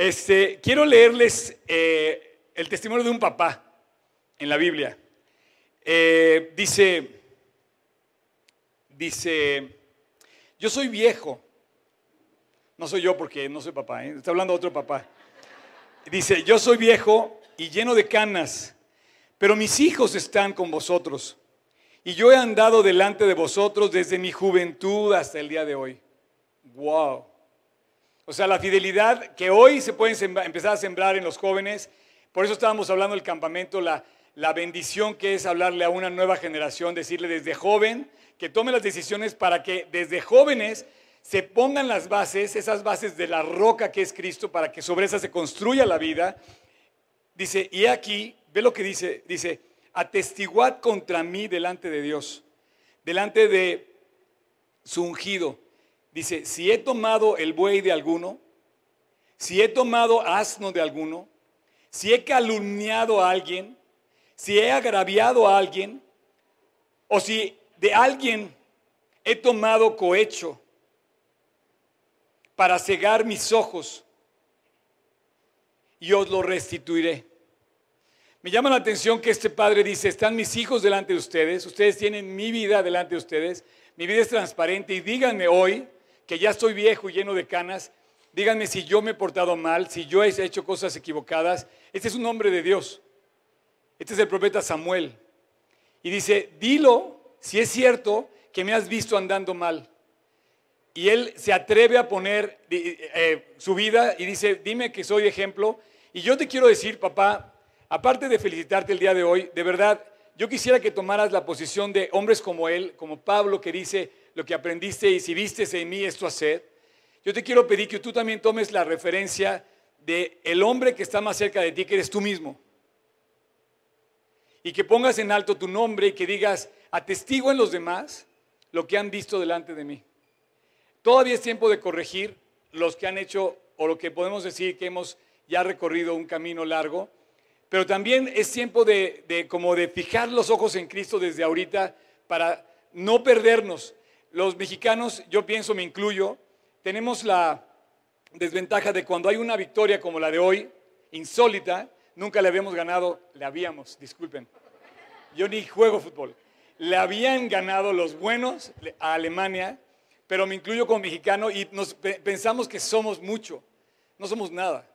Este, quiero leerles eh, el testimonio de un papá en la Biblia. Eh, dice, dice, yo soy viejo. No soy yo porque no soy papá, ¿eh? está hablando otro papá. Dice, yo soy viejo y lleno de canas, pero mis hijos están con vosotros. Y yo he andado delante de vosotros desde mi juventud hasta el día de hoy. Wow. O sea, la fidelidad que hoy se puede empezar a sembrar en los jóvenes. Por eso estábamos hablando del campamento, la, la bendición que es hablarle a una nueva generación, decirle desde joven que tome las decisiones para que desde jóvenes se pongan las bases, esas bases de la roca que es Cristo, para que sobre esa se construya la vida. Dice, y aquí, ve lo que dice, dice, atestiguad contra mí delante de Dios, delante de su ungido. Dice, si he tomado el buey de alguno, si he tomado asno de alguno, si he calumniado a alguien, si he agraviado a alguien, o si de alguien he tomado cohecho para cegar mis ojos, y os lo restituiré. Me llama la atención que este padre dice, están mis hijos delante de ustedes, ustedes tienen mi vida delante de ustedes, mi vida es transparente y díganme hoy que ya estoy viejo y lleno de canas, díganme si yo me he portado mal, si yo he hecho cosas equivocadas. Este es un hombre de Dios. Este es el profeta Samuel. Y dice, dilo si es cierto que me has visto andando mal. Y él se atreve a poner eh, su vida y dice, dime que soy ejemplo. Y yo te quiero decir, papá, aparte de felicitarte el día de hoy, de verdad, yo quisiera que tomaras la posición de hombres como él, como Pablo, que dice lo que aprendiste y si vistes en mí esto hacer. Yo te quiero pedir que tú también tomes la referencia de el hombre que está más cerca de ti, que eres tú mismo. Y que pongas en alto tu nombre y que digas, atestigo en los demás lo que han visto delante de mí. Todavía es tiempo de corregir los que han hecho, o lo que podemos decir que hemos ya recorrido un camino largo, pero también es tiempo de, como de fijar los ojos en Cristo desde ahorita para no perdernos. Los mexicanos, yo pienso, me incluyo, tenemos la desventaja de cuando hay una victoria como la de hoy, insólita, nunca le habíamos ganado, le habíamos, disculpen, yo ni juego fútbol, le habían ganado los buenos a Alemania, pero me incluyo como mexicano y pensamos que somos mucho, no somos nada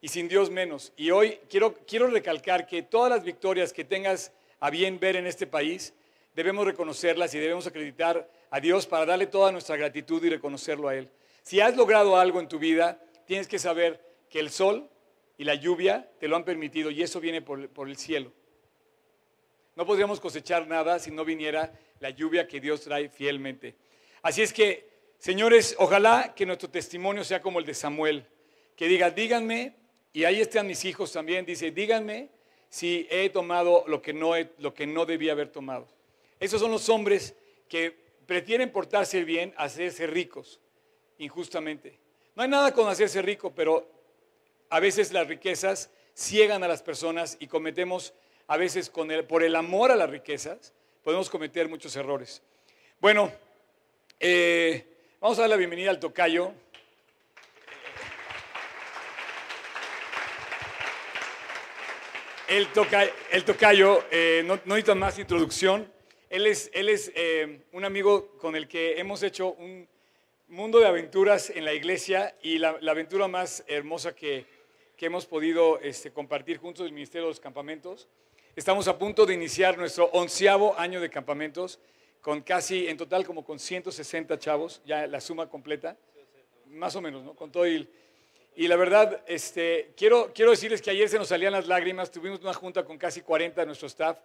y sin Dios menos. Y hoy quiero, quiero recalcar que todas las victorias que tengas a bien ver en este país, debemos reconocerlas y debemos acreditar a Dios para darle toda nuestra gratitud y reconocerlo a Él. Si has logrado algo en tu vida, tienes que saber que el sol y la lluvia te lo han permitido y eso viene por, el cielo. No podríamos cosechar nada si no viniera la lluvia que Dios trae fielmente. Así es que, señores, ojalá que nuestro testimonio sea como el de Samuel, que diga, díganme y ahí están mis hijos también. Dice, díganme si he tomado lo que no, lo que no debía haber tomado. Esos son los hombres que prefieren portarse bien a hacerse ricos, injustamente. No hay nada con hacerse rico, pero a veces las riquezas ciegan a las personas y cometemos, a veces por el amor a las riquezas, podemos cometer muchos errores. Bueno, eh, vamos a dar la bienvenida al tocayo. El, tocayo, eh, no, necesita más introducción. Él es, eh, un amigo con el que hemos hecho un mundo de aventuras en la iglesia y la, aventura más hermosa que, hemos podido este, compartir juntos del Ministerio de los Campamentos. Estamos a punto de iniciar nuestro onceavo año de campamentos con casi, en total, como con 160 chavos, ya la suma completa, más o menos, ¿no? Con todo el y la verdad, este, quiero, quiero decirles que ayer se nos salían las lágrimas, tuvimos una junta con casi 40 de nuestro staff.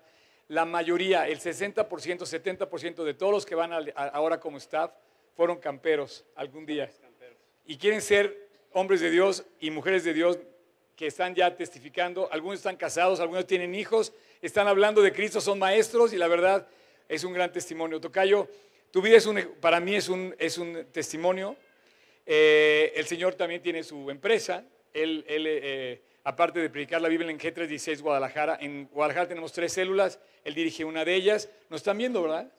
La mayoría, el 60%, 70% de todos los que van ahora como staff fueron camperos algún día. Y quieren ser hombres de Dios y mujeres de Dios que están ya testificando. Algunos están casados, algunos tienen hijos, están hablando de Cristo, son maestros y la verdad es un gran testimonio. Tocayo, tu vida es un, para mí es un, es un testimonio eh, el Señor también tiene su empresa. Él, eh, aparte de predicar la Biblia en G316 Guadalajara, en Guadalajara tenemos tres células. Él dirige una de ellas. Nos están viendo, ¿verdad?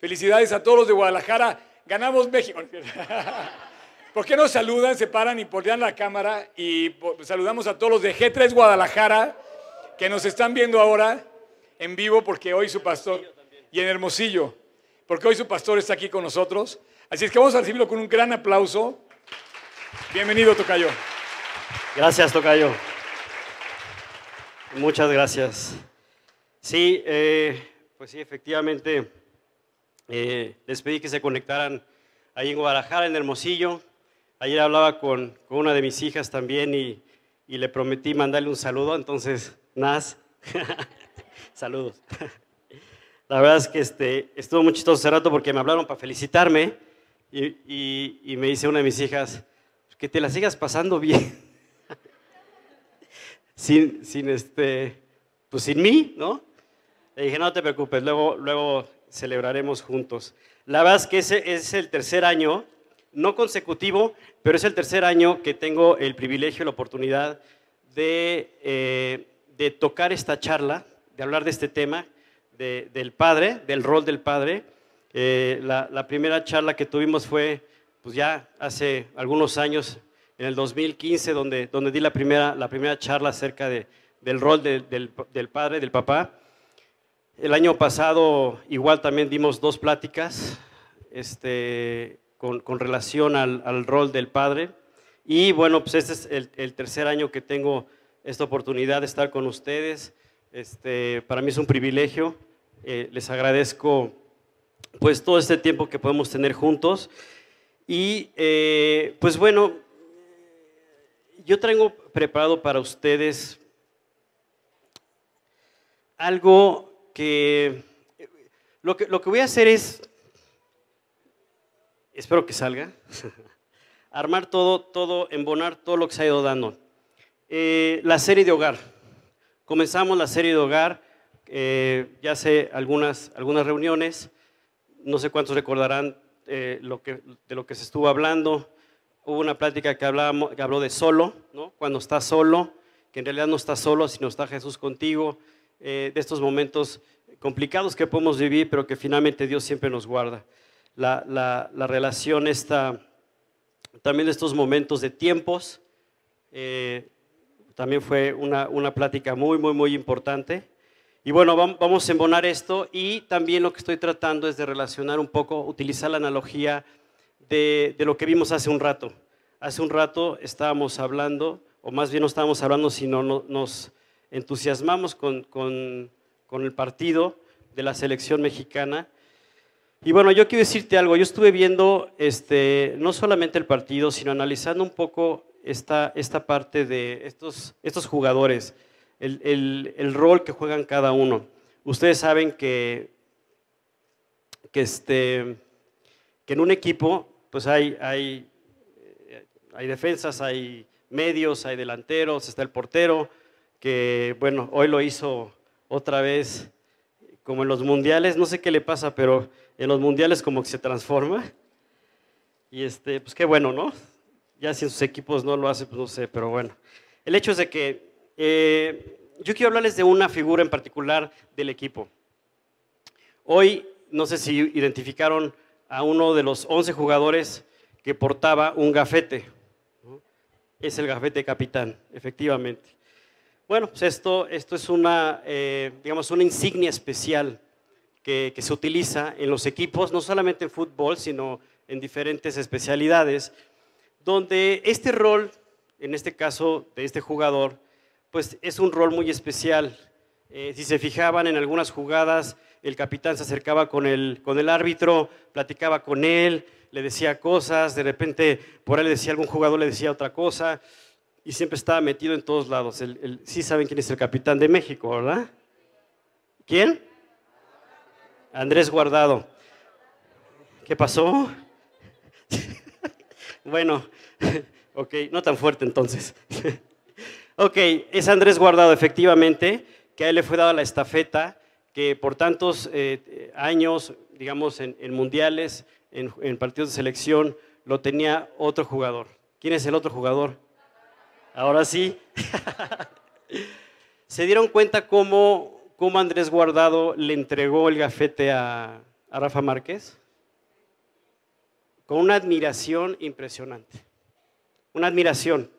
Felicidades a todos los de Guadalajara. Ganamos México. ¿Por qué no saludan, se paran y voltean la cámara y saludamos a todos los de G3 Guadalajara que nos están viendo ahora en vivo porque hoy su pastor, y en Hermosillo, porque hoy su pastor está aquí con nosotros. Así es que vamos a recibirlo con un gran aplauso. Bienvenido, Tocayo. Gracias, Tocayo. Muchas gracias. Sí, eh, pues sí, efectivamente, eh, les pedí que se conectaran ahí en Guadalajara, en Hermosillo. Ayer hablaba con, una de mis hijas también y, y, le prometí mandarle un saludo, entonces, Nas, saludos. La verdad es que este, estuvo muy chistoso hace rato porque me hablaron para felicitarme y, y me dice una de mis hijas, que te la sigas pasando bien. Sin, sin, este, pues sin mí, ¿no? Le dije, no te preocupes, luego, luego celebraremos juntos. La verdad es que ese es el tercer año, no consecutivo, pero es el tercer año que tengo el privilegio, la oportunidad de, eh, de tocar esta charla, de hablar de este tema, del padre, del rol del padre. Eh, la, la, primera charla que tuvimos fue, pues ya hace algunos años, en el 2015, donde, donde di la primera, la primera charla acerca de, del rol del, del, padre, del papá. El año pasado igual también dimos dos pláticas este, con, con relación al, al, rol del padre. Y bueno, pues este es el, el, tercer año que tengo esta oportunidad de estar con ustedes. Este, para mí es un privilegio. Eh, les agradezco pues todo este tiempo que podemos tener juntos. Y eh, pues bueno, yo traigo preparado para ustedes algo que lo, que lo que voy a hacer es, espero que salga, armar todo, todo, embonar todo lo que se ha ido dando. Eh, la serie de hogar. Comenzamos la serie de hogar, eh, ya hace algunas, algunas reuniones, no sé cuántos recordarán eh, lo que, de lo que se estuvo hablando hubo una plática que, hablábamos, que habló de solo, ¿no? cuando estás solo, que en realidad no estás solo, sino está Jesús contigo, eh, de estos momentos complicados que podemos vivir, pero que finalmente Dios siempre nos guarda. La, la, relación está también de estos momentos de tiempos, eh, también fue una, una, plática muy, muy, muy importante. Y bueno, vamos a embonar esto y también lo que estoy tratando es de relacionar un poco, utilizar la analogía de, lo que vimos hace un rato. Hace un rato estábamos hablando, o más bien no estábamos hablando, sino nos entusiasmamos con, con, con el partido de la selección mexicana. Y bueno, yo quiero decirte algo, yo estuve viendo este, no solamente el partido, sino analizando un poco esta, esta parte de estos, estos jugadores, el, el, el, rol que juegan cada uno. Ustedes saben que, que, este, que en un equipo pues hay, hay, eh, hay defensas, hay medios, hay delanteros, está el portero, que bueno, hoy lo hizo otra vez como en los mundiales, no sé qué le pasa, pero en los mundiales como que se transforma. Y este, pues qué bueno, ¿no? Ya si en sus equipos no lo hace, pues no sé, pero bueno. El hecho es de que eh, yo quiero hablarles de una figura en particular del equipo. Hoy, no sé si identificaron a uno de los 11 jugadores que portaba un gafete. Es el gafete capitán, efectivamente. Bueno, pues esto, esto es una, eh, digamos, una insignia especial que, se utiliza en los equipos, no solamente en fútbol, sino en diferentes especialidades, donde este rol, en este caso de este jugador, pues es un rol muy especial. Eh, si se fijaban en algunas jugadas, el capitán se acercaba con el, con el árbitro, platicaba con él, le decía cosas, de repente por él le decía algún jugador, le decía otra cosa, y siempre estaba metido en todos lados. Sí saben quién es el capitán de México, ¿verdad? ¿Quién? Andrés Guardado. ¿Qué pasó? bueno, ok, no tan fuerte entonces. ok, es Andrés Guardado, efectivamente, que a él le fue dada la estafeta que por tantos eh, años, digamos, en, mundiales, en, partidos de selección, lo tenía otro jugador. ¿Quién es el otro jugador? Ahora sí. ¿Se dieron cuenta cómo, cómo, Andrés Guardado le entregó el gafete a, Rafa Márquez? con una admiración impresionante. Una admiración.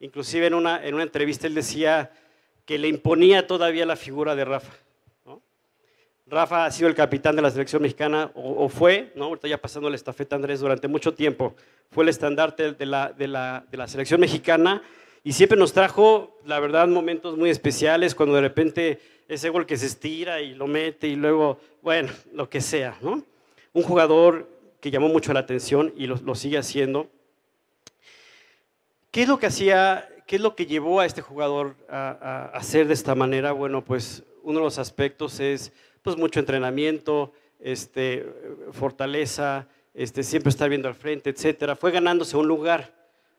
Inclusive en una, en una entrevista él decía que le imponía todavía la figura de Rafa. Rafa ha sido el capitán de la selección mexicana, o, fue, ¿no? ahorita ya pasando la estafeta Andrés durante mucho tiempo, fue el estandarte de la, de la, de la selección mexicana y siempre nos trajo, la verdad, momentos muy especiales cuando de repente ese gol que se estira y lo mete y luego, bueno, lo que sea, ¿no? Un jugador que llamó mucho la atención y lo, sigue haciendo. ¿Qué es lo que hacía, qué es lo que llevó a este jugador a, hacer de esta manera? Bueno, pues uno de los aspectos es pues mucho entrenamiento, este, fortaleza, este, siempre estar viendo al frente, etcétera. Fue ganándose un lugar.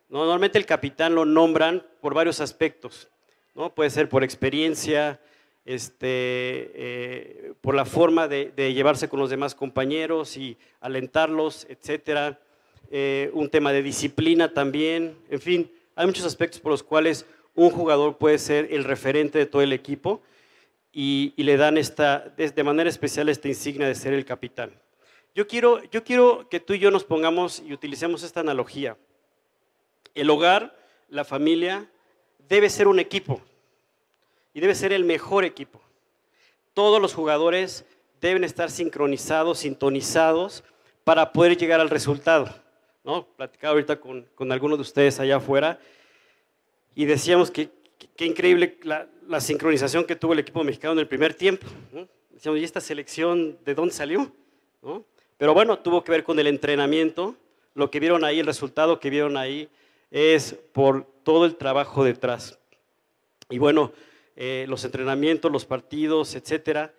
Normalmente el capitán lo nombran por varios aspectos. ¿no? Puede ser por experiencia, este, eh, por la forma de, llevarse con los demás compañeros y alentarlos, etcétera. Eh, un tema de disciplina también. En fin, hay muchos aspectos por los cuales un jugador puede ser el referente de todo el equipo y, le dan esta, de manera especial esta insignia de ser el capitán. Yo quiero, yo quiero que tú y yo nos pongamos y utilicemos esta analogía. El hogar, la familia, debe ser un equipo y debe ser el mejor equipo. Todos los jugadores deben estar sincronizados, sintonizados para poder llegar al resultado. ¿no? Platicaba ahorita con, con algunos de ustedes allá afuera y decíamos que qué increíble la, sincronización que tuvo el equipo mexicano en el primer tiempo. Decíamos, ¿y esta selección de dónde salió? Pero bueno, tuvo que ver con el entrenamiento. Lo que vieron ahí, el resultado que vieron ahí, es por todo el trabajo detrás. Y bueno, eh, los entrenamientos, los partidos, etcétera.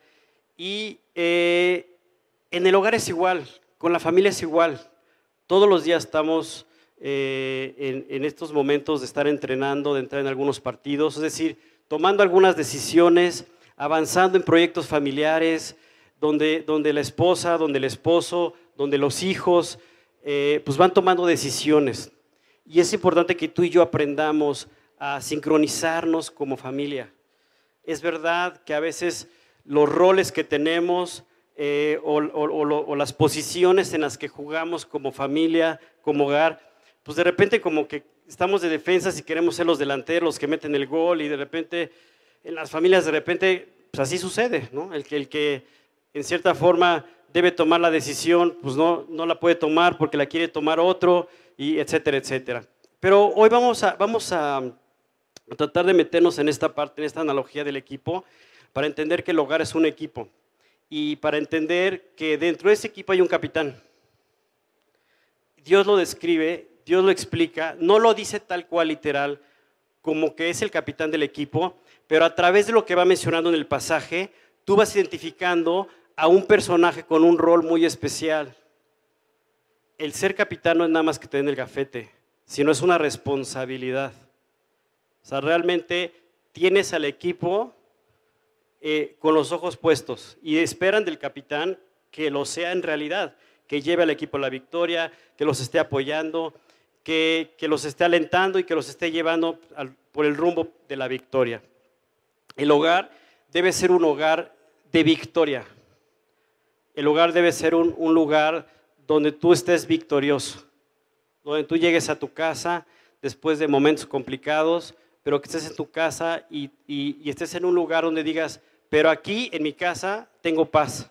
Y eh, en el hogar es igual, con la familia es igual. Todos los días estamos eh, en, estos momentos de estar entrenando, de entrar en algunos partidos, es decir, tomando algunas decisiones, avanzando en proyectos familiares, donde, donde la esposa, donde el esposo, donde los hijos, pues van tomando decisiones. Y es importante que tú y yo aprendamos a sincronizarnos como familia. Es verdad que a veces los roles que tenemos eh, o, las posiciones en las que jugamos como familia, como hogar, pues de repente como que estamos de defensa y queremos ser los delanteros, los que meten el gol y de repente en las familias de repente pues así sucede, ¿no? El que, el que en cierta forma debe tomar la decisión, pues no, no la puede tomar porque la quiere tomar otro y etcétera, etcétera. Pero hoy vamos a, vamos a tratar de meternos en esta parte, en esta analogía del equipo, para entender que el hogar es un equipo y para entender que dentro de ese equipo hay un capitán. Dios lo describe, Dios lo explica, no lo dice tal cual literal como que es el capitán del equipo, pero a través de lo que va mencionando en el pasaje, tú vas identificando a un personaje con un rol muy especial. El ser capitán no es nada más que tener el gafete, sino es una responsabilidad. O sea, realmente tienes al equipo eh, con los ojos puestos y esperan del capitán que lo sea en realidad, que lleve al equipo la victoria, que los esté apoyando, que, los esté alentando y que los esté llevando por el rumbo de la victoria. El hogar debe ser un hogar de victoria. El hogar debe ser un, lugar donde tú estés victorioso, donde tú llegues a tu casa después de momentos complicados, pero que estés en tu casa y, estés en un lugar donde digas, pero aquí en mi casa tengo paz.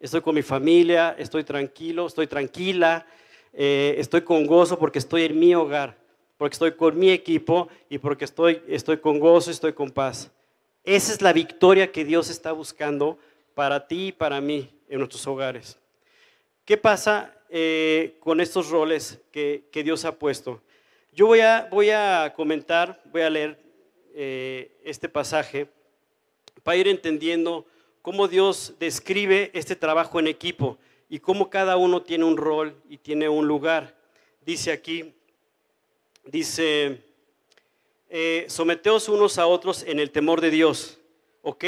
Estoy con mi familia, estoy tranquilo, estoy tranquila, eh, estoy con gozo porque estoy en mi hogar, porque estoy con mi equipo y porque estoy, estoy con gozo, estoy con paz. Esa es la victoria que Dios está buscando para ti y para mí en nuestros hogares. ¿Qué pasa eh, con estos roles que, que Dios ha puesto? Yo voy a, voy a comentar, voy a leer eh, este pasaje para ir entendiendo cómo Dios describe este trabajo en equipo y cómo cada uno tiene un rol y tiene un lugar. Dice aquí, dice, eh, someteos unos a otros en el temor de Dios. Ok,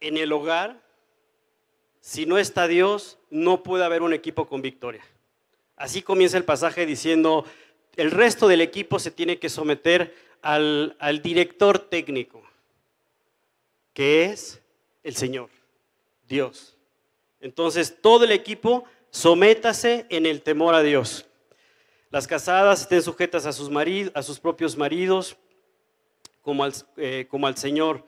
en el hogar, si no está Dios, no puede haber un equipo con victoria. Así comienza el pasaje diciendo, el resto del equipo se tiene que someter al, director técnico, que es el Señor, Dios. Entonces, todo el equipo sométase en el temor a Dios. Las casadas estén sujetas a sus, maridos, a sus propios maridos como al, eh, como al Señor.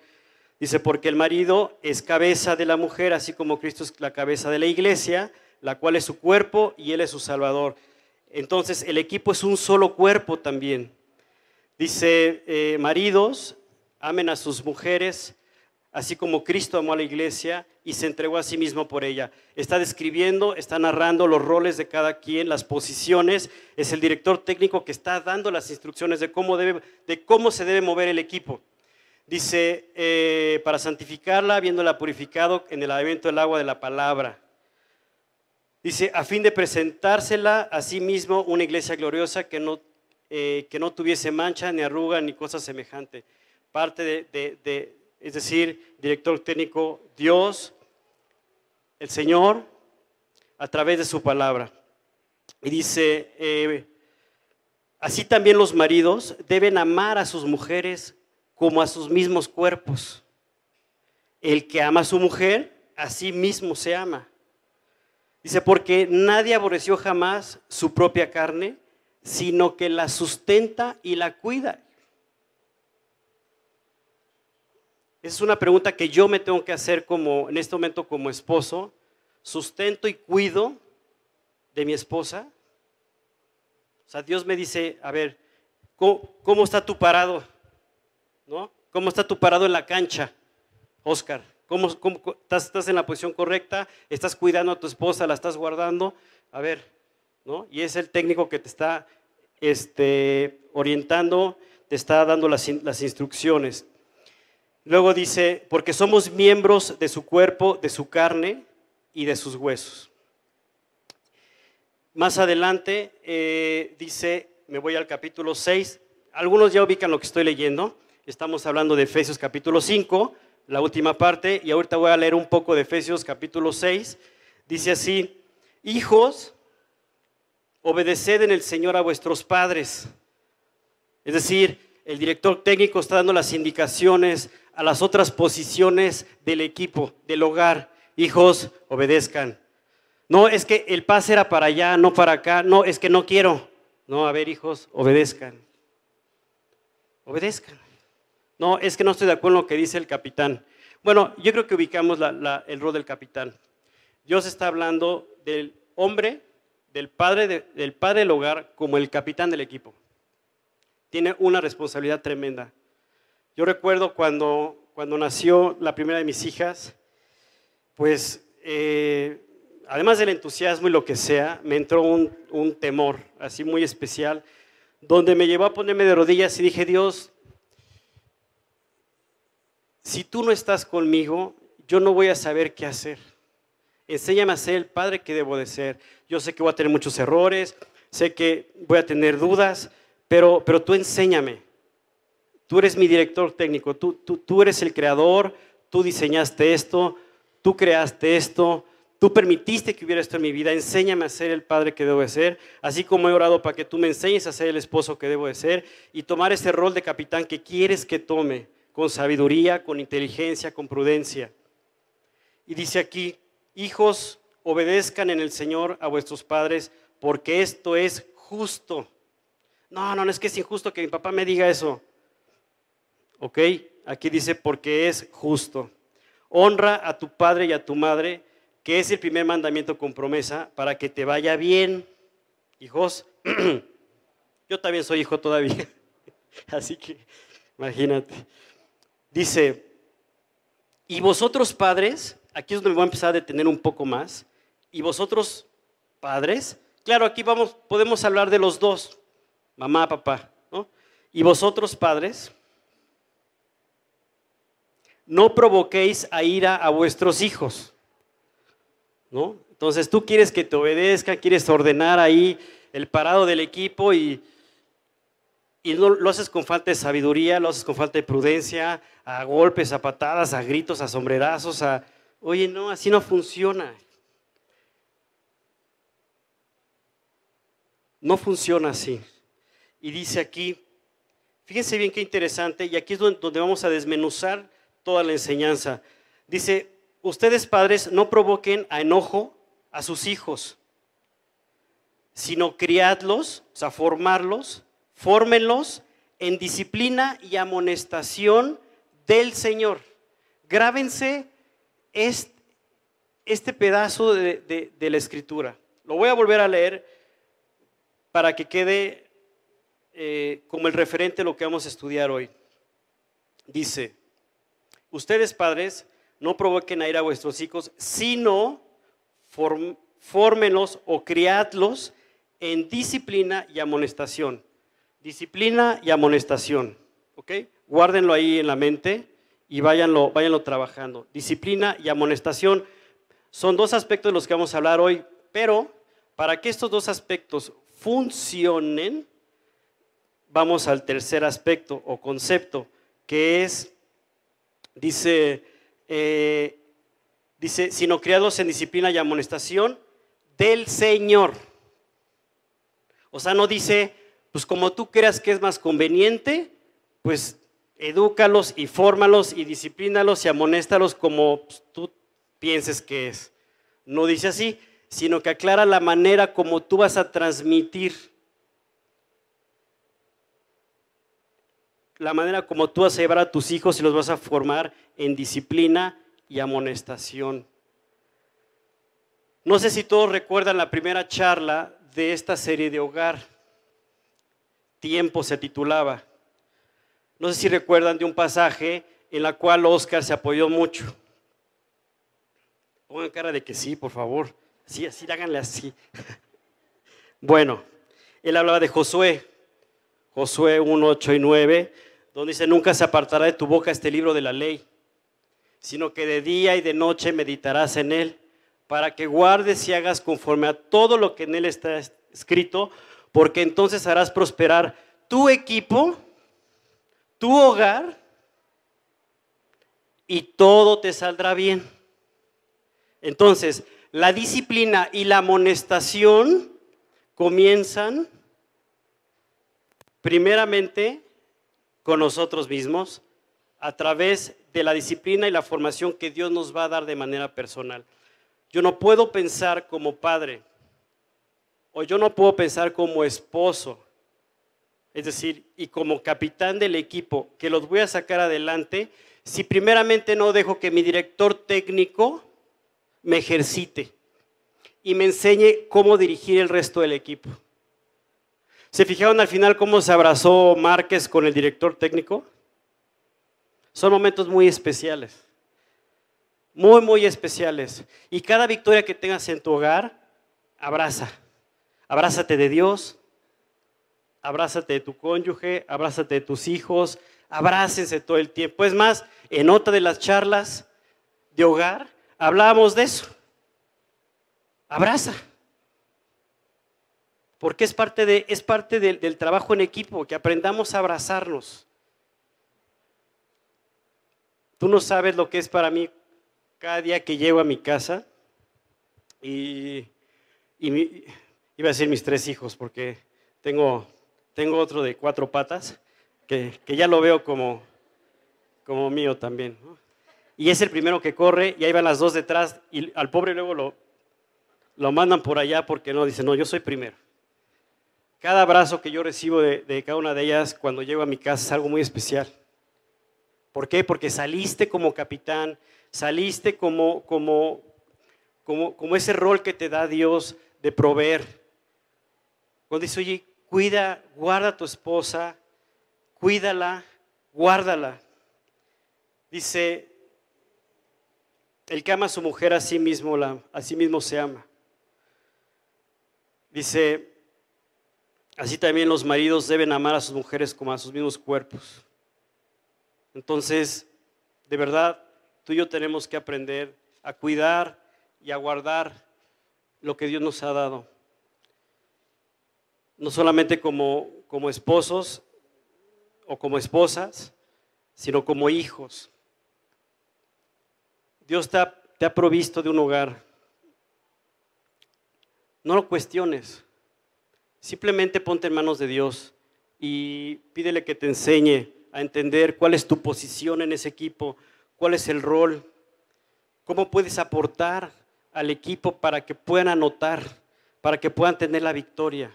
Dice, porque el marido es cabeza de la mujer, así como Cristo es la cabeza de la iglesia, la cual es su cuerpo y Él es su Salvador. Entonces el equipo es un solo cuerpo también. Dice, eh, maridos, amen a sus mujeres, así como Cristo amó a la iglesia y se entregó a sí mismo por ella. Está describiendo, está narrando los roles de cada quien, las posiciones. Es el director técnico que está dando las instrucciones de cómo, debe, de cómo se debe mover el equipo. Dice, eh, para santificarla, habiéndola purificado en el evento del agua de la palabra. Dice, a fin de presentársela a sí mismo una iglesia gloriosa que no, eh, que no tuviese mancha, ni arruga, ni cosa semejante. Parte de, es decir, director técnico, Dios, el Señor, a través de su palabra. Y dice, eh, así también los maridos deben amar a sus mujeres como a sus mismos cuerpos. El que ama a su mujer, a sí mismo se ama. Dice, porque nadie aborreció jamás su propia carne, sino que la sustenta y la cuida. Es una pregunta que yo me tengo que hacer como, en este momento como esposo. ¿Sustento y cuido de mi esposa? O sea, Dios me dice, a ver, ¿cómo, está tu parado? ¿No? ¿Cómo está tu parado en la cancha, Oscar? ¿Cómo, estás, en la posición correcta? ¿Estás cuidando a tu esposa? ¿La estás guardando? A ver, ¿no? Y es el técnico que te está este, orientando, te está dando las, las instrucciones. Luego dice, porque somos miembros de su cuerpo, de su carne y de sus huesos. Más adelante eh, dice, me voy al capítulo 6, algunos ya ubican lo que estoy leyendo, estamos hablando de Efesios capítulo 5, la última parte, y ahorita voy a leer un poco de Efesios capítulo 6. Dice así, hijos, obedeced en el Señor a vuestros padres. Es decir, el director técnico está dando las indicaciones a las otras posiciones del equipo, del hogar. Hijos, obedezcan. No, es que el pase era para allá, no para acá. No, es que no quiero. No, a ver, hijos, obedezcan. Obedezcan. No, es que no estoy de acuerdo con lo que dice el capitán. Bueno, yo creo que ubicamos el rol del capitán. Dios está hablando del hombre, del padre, del padre del hogar, como el capitán del equipo. Tiene una responsabilidad tremenda. Yo recuerdo cuando, cuando nació la primera de mis hijas, pues eh, además del entusiasmo y lo que sea, me entró un, un temor así muy especial, donde me llevó a ponerme de rodillas y dije, Dios, si tú no estás conmigo, yo no voy a saber qué hacer. Enséñame a ser el padre que debo de ser. Yo sé que voy a tener muchos errores, sé que voy a tener dudas, pero, pero tú enséñame. Tú eres mi director técnico, tú, tú, tú eres el creador, tú diseñaste esto, tú creaste esto, tú permitiste que hubiera esto en mi vida, enséñame a ser el padre que debo de ser, así como he orado para que tú me enseñes a ser el esposo que debo de ser y tomar ese rol de capitán que quieres que tome con sabiduría, con inteligencia, con prudencia. Y dice aquí, hijos, obedezcan en el Señor a vuestros padres, porque esto es justo. No, no, no es que es injusto que mi papá me diga eso. ¿Ok? Aquí dice, porque es justo. Honra a tu padre y a tu madre, que es el primer mandamiento con promesa, para que te vaya bien. Hijos, yo también soy hijo todavía. Así que, imagínate. Dice, y vosotros padres, aquí es donde me voy a empezar a detener un poco más, y vosotros padres, claro, aquí vamos, podemos hablar de los dos, mamá, papá, ¿no? Y vosotros padres, no provoquéis a ira a vuestros hijos, ¿no? Entonces tú quieres que te obedezca, quieres ordenar ahí el parado del equipo y y no, lo haces con falta de sabiduría, lo haces con falta de prudencia, a golpes, a patadas, a gritos, a sombrerazos, a... Oye, no, así no funciona. No funciona así. Y dice aquí, fíjense bien qué interesante, y aquí es donde vamos a desmenuzar toda la enseñanza. Dice, ustedes padres no provoquen a enojo a sus hijos. sino criadlos, o sea, formarlos, fórmenlos en disciplina y amonestación del Señor. Grábense este, pedazo de, la escritura. Lo voy a volver a leer para que quede eh, como el referente de lo que vamos a estudiar hoy. Dice, ustedes padres, no provoquen a ir a vuestros hijos, sino fórmenlos o criadlos en disciplina y amonestación. Disciplina y amonestación. ¿Ok? Guárdenlo ahí en la mente y váyanlo, váyanlo trabajando. Disciplina y amonestación son dos aspectos de los que vamos a hablar hoy, pero para que estos dos aspectos funcionen, vamos al tercer aspecto o concepto, que es, dice, eh, dice, sino criados en disciplina y amonestación del Señor. O sea, no dice, pues como tú creas que es más conveniente, pues edúcalos y fórmalos y disciplínalos y amonéstalos como pues, tú pienses que es. No dice así, sino que aclara la manera como tú vas a transmitir, la manera como tú vas a llevar a tus hijos y los vas a formar en disciplina y amonestación. No sé si todos recuerdan la primera charla de esta serie de hogar. Tiempo se titulaba. No sé si recuerdan de un pasaje en la cual Oscar se apoyó mucho. Pongan cara de que sí, por favor. Sí, así, háganle así. Bueno, él hablaba de Josué, Josué 1, 8 y 9, donde dice, nunca se apartará de tu boca este libro de la ley, sino que de día y de noche meditarás en él, para que guardes y hagas conforme a todo lo que en él está escrito, porque entonces harás prosperar tu equipo, tu hogar, y todo te saldrá bien. Entonces, la disciplina y la amonestación comienzan primeramente con nosotros mismos a través de la disciplina y la formación que Dios nos va a dar de manera personal. Yo no puedo pensar como padre o yo no puedo pensar como esposo, es decir, y como capitán del equipo, que los voy a sacar adelante si primeramente no dejo que mi director técnico me ejercite y me enseñe cómo dirigir el resto del equipo. ¿Se fijaron al final cómo se abrazó Márquez con el director técnico? Son momentos muy especiales, muy, muy especiales. Y cada victoria que tengas en tu hogar, abraza. Abrázate de Dios, abrázate de tu cónyuge, abrázate de tus hijos, abrácense todo el tiempo. Es más, en otra de las charlas de hogar, hablábamos de eso. Abraza. Porque es parte, de, es parte del, trabajo en equipo, que aprendamos a abrazarnos. Tú no sabes lo que es para mí cada día que llego a mi casa y, iba a decir mis tres hijos, porque tengo, tengo otro de cuatro patas, que, que ya lo veo como, como mío también. y es el primero que corre y ahí van las dos detrás y al pobre luego lo, lo mandan por allá porque no, dice, no, yo soy primero. Cada abrazo que yo recibo de, cada una de ellas cuando llego a mi casa es algo muy especial. ¿Por qué? Porque saliste como capitán, saliste como, como, como, como ese rol que te da Dios de proveer. Cuando dice, oye, cuida, guarda a tu esposa, cuídala, guárdala. Dice, el que ama a su mujer a sí mismo, la, a sí mismo se ama. Dice, así también los maridos deben amar a sus mujeres como a sus mismos cuerpos. Entonces, de verdad, tú y yo tenemos que aprender a cuidar y a guardar lo que Dios nos ha dado. No solamente como, como esposos o como esposas, sino como hijos. Dios te ha, provisto de un hogar. No lo cuestiones. Simplemente ponte en manos de Dios y pídele que te enseñe a entender cuál es tu posición en ese equipo, cuál es el rol, cómo puedes aportar al equipo para que puedan anotar, para que puedan tener la victoria.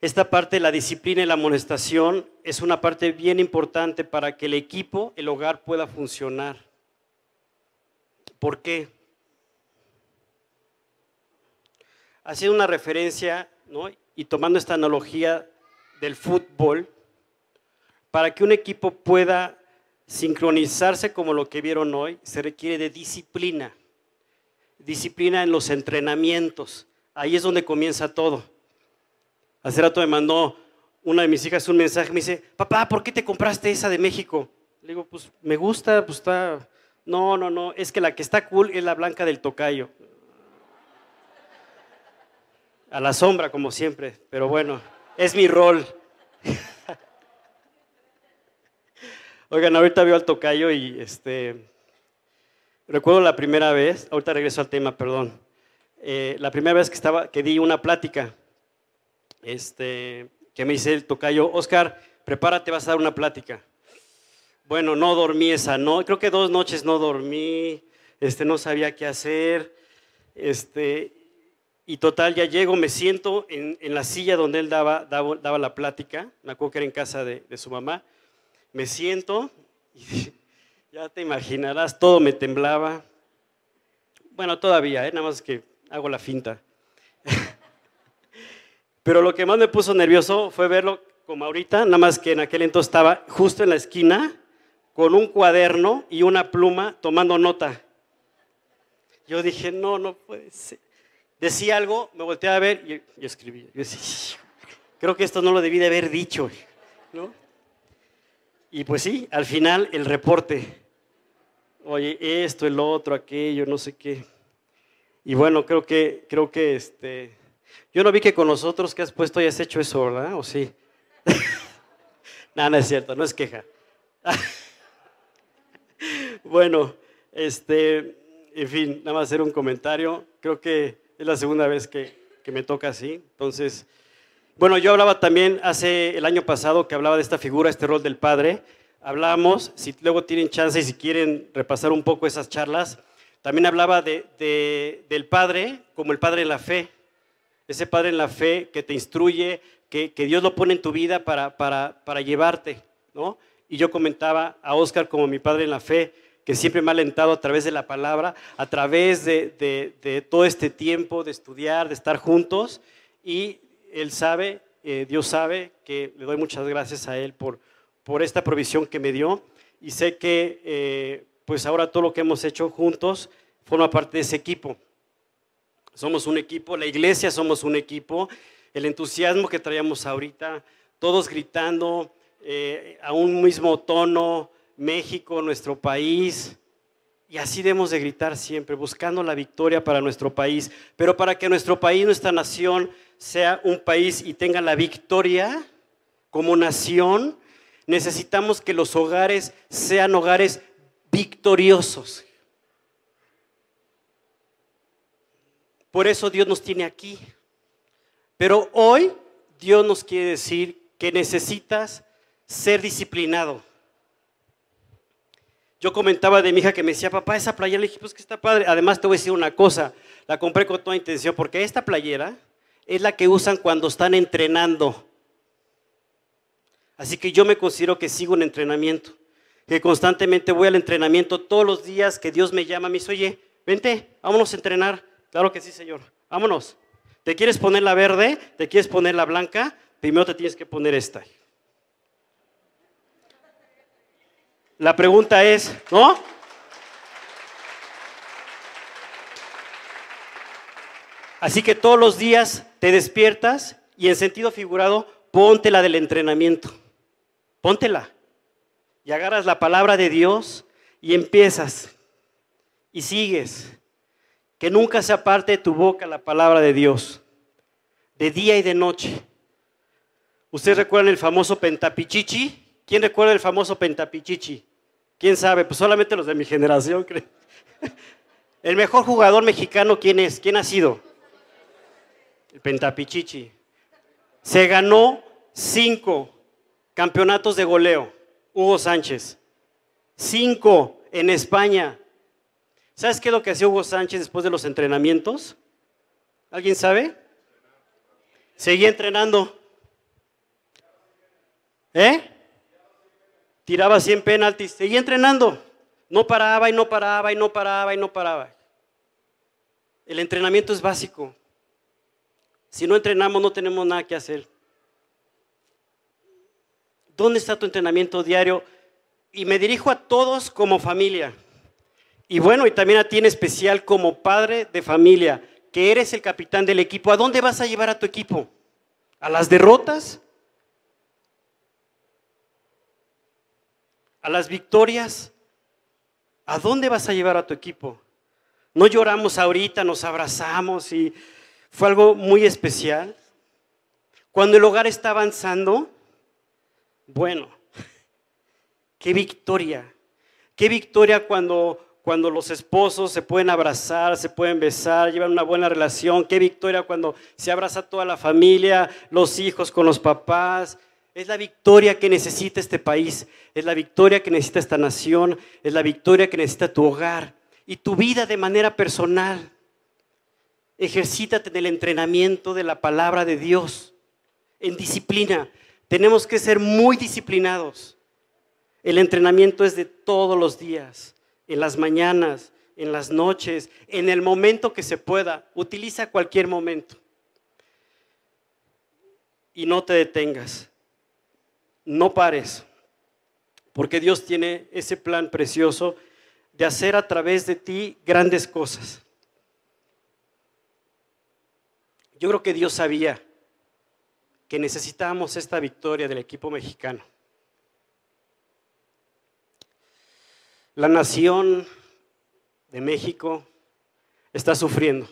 Esta parte de la disciplina y la amonestación es una parte bien importante para que el equipo, el hogar pueda funcionar. ¿Por qué? Haciendo una referencia, y tomando esta analogía del fútbol, para que un equipo pueda sincronizarse como lo que vieron hoy, se requiere de disciplina. Disciplina en los entrenamientos. Ahí es donde comienza todo. Hace rato me mandó una de mis hijas un mensaje, me dice, papá, ¿por qué te compraste esa de México? Le digo, pues me gusta, pues está... No, no, no, es que la que está cool es la blanca del tocayo. A la sombra, como siempre, pero bueno, es mi rol. Oigan, ahorita veo al tocayo y este, recuerdo la primera vez, ahorita regreso al tema, perdón, eh, la primera vez que, estaba, que di una plática este, que me dice el tocayo, Oscar, prepárate, vas a dar una plática. Bueno, no dormí esa no, creo que dos noches no dormí, este, no sabía qué hacer, este, y total, ya llego, me siento en, la silla donde él daba, daba, la plática, me acuerdo que era en casa de, su mamá, me siento y ya te imaginarás, todo me temblaba. Bueno, todavía, ¿eh? nada más que hago la finta. Pero lo que más me puso nervioso fue verlo como ahorita, nada más que en aquel entonces estaba justo en la esquina con un cuaderno y una pluma tomando nota. Yo dije, no, no puede ser. Decía algo, me volteé a ver y yo escribí. Yo decía, creo que esto no lo debí de haber dicho. ¿no? Y pues sí, al final el reporte. Oye, esto, el otro, aquello, no sé qué. Y bueno, creo que, creo que este, yo no vi que con nosotros que has puesto hayas hecho eso, ¿verdad? ¿O sí? Nada, no es cierto, no es queja. bueno, este, en fin, nada más hacer un comentario. Creo que es la segunda vez que, que me toca así. Entonces, bueno, yo hablaba también hace el año pasado que hablaba de esta figura, este rol del padre. Hablamos, si luego tienen chance y si quieren repasar un poco esas charlas, también hablaba de, de, del padre como el padre de la fe ese Padre en la fe que te instruye, que, Dios lo pone en tu vida para, para, para llevarte, ¿no? Y yo comentaba a Oscar como mi Padre en la fe, que siempre me ha alentado a través de la palabra, a través de, todo este tiempo de estudiar, de estar juntos, y Él sabe, eh, Dios sabe que le doy muchas gracias a Él por, por esta provisión que me dio, y sé que eh, pues ahora todo lo que hemos hecho juntos forma parte de ese equipo. Somos un equipo, la iglesia somos un equipo. El entusiasmo que traíamos ahorita, todos gritando eh, a un mismo tono, México, nuestro país. Y así debemos de gritar siempre, buscando la victoria para nuestro país. Pero para que nuestro país, nuestra nación, sea un país y tenga la victoria como nación, necesitamos que los hogares sean hogares victoriosos. Por eso Dios nos tiene aquí. Pero hoy Dios nos quiere decir que necesitas ser disciplinado. Yo comentaba de mi hija que me decía, papá, esa playera, le dije, pues que está padre. Además, te voy a decir una cosa, la compré con toda intención, porque esta playera es la que usan cuando están entrenando. Así que yo me considero que sigo en entrenamiento, que constantemente voy al entrenamiento todos los días que Dios me llama, me dice, oye, vente, vámonos a entrenar. Claro que sí, Señor. Vámonos. ¿Te quieres poner la verde? ¿Te quieres poner la blanca? Primero te tienes que poner esta. La pregunta es, ¿no? Así que todos los días te despiertas y en sentido figurado, póntela del entrenamiento. Póntela. Y agarras la palabra de Dios y empiezas. Y sigues que nunca se aparte de tu boca la palabra de Dios, de día y de noche. ¿Ustedes recuerdan el famoso Pentapichichi? ¿Quién recuerda el famoso Pentapichichi? ¿Quién sabe? Pues solamente los de mi generación, creo. El mejor jugador mexicano, ¿quién es? ¿Quién ha sido? El Pentapichichi. Se ganó cinco campeonatos de goleo, Hugo Sánchez. Cinco en España. ¿Sabes qué es lo que hacía Hugo Sánchez después de los entrenamientos? ¿Alguien sabe? Seguía entrenando. ¿Eh? Tiraba 100 penaltis, seguía entrenando. No paraba y no paraba y no paraba y no paraba. El entrenamiento es básico. Si no entrenamos no tenemos nada que hacer. ¿Dónde está tu entrenamiento diario? Y me dirijo a todos como familia. Y bueno, y también a ti en especial como padre de familia, que eres el capitán del equipo. ¿A dónde vas a llevar a tu equipo? ¿A las derrotas? ¿A las victorias? ¿A dónde vas a llevar a tu equipo? No lloramos ahorita, nos abrazamos y fue algo muy especial. Cuando el hogar está avanzando, bueno, qué victoria. Qué victoria cuando cuando los esposos se pueden abrazar, se pueden besar, llevan una buena relación. Qué victoria cuando se abraza toda la familia, los hijos con los papás. Es la victoria que necesita este país, es la victoria que necesita esta nación, es la victoria que necesita tu hogar y tu vida de manera personal. Ejercítate en el entrenamiento de la palabra de Dios, en disciplina. Tenemos que ser muy disciplinados. El entrenamiento es de todos los días en las mañanas, en las noches, en el momento que se pueda. Utiliza cualquier momento. Y no te detengas. No pares. Porque Dios tiene ese plan precioso de hacer a través de ti grandes cosas. Yo creo que Dios sabía que necesitábamos esta victoria del equipo mexicano. La nación de México está sufriendo.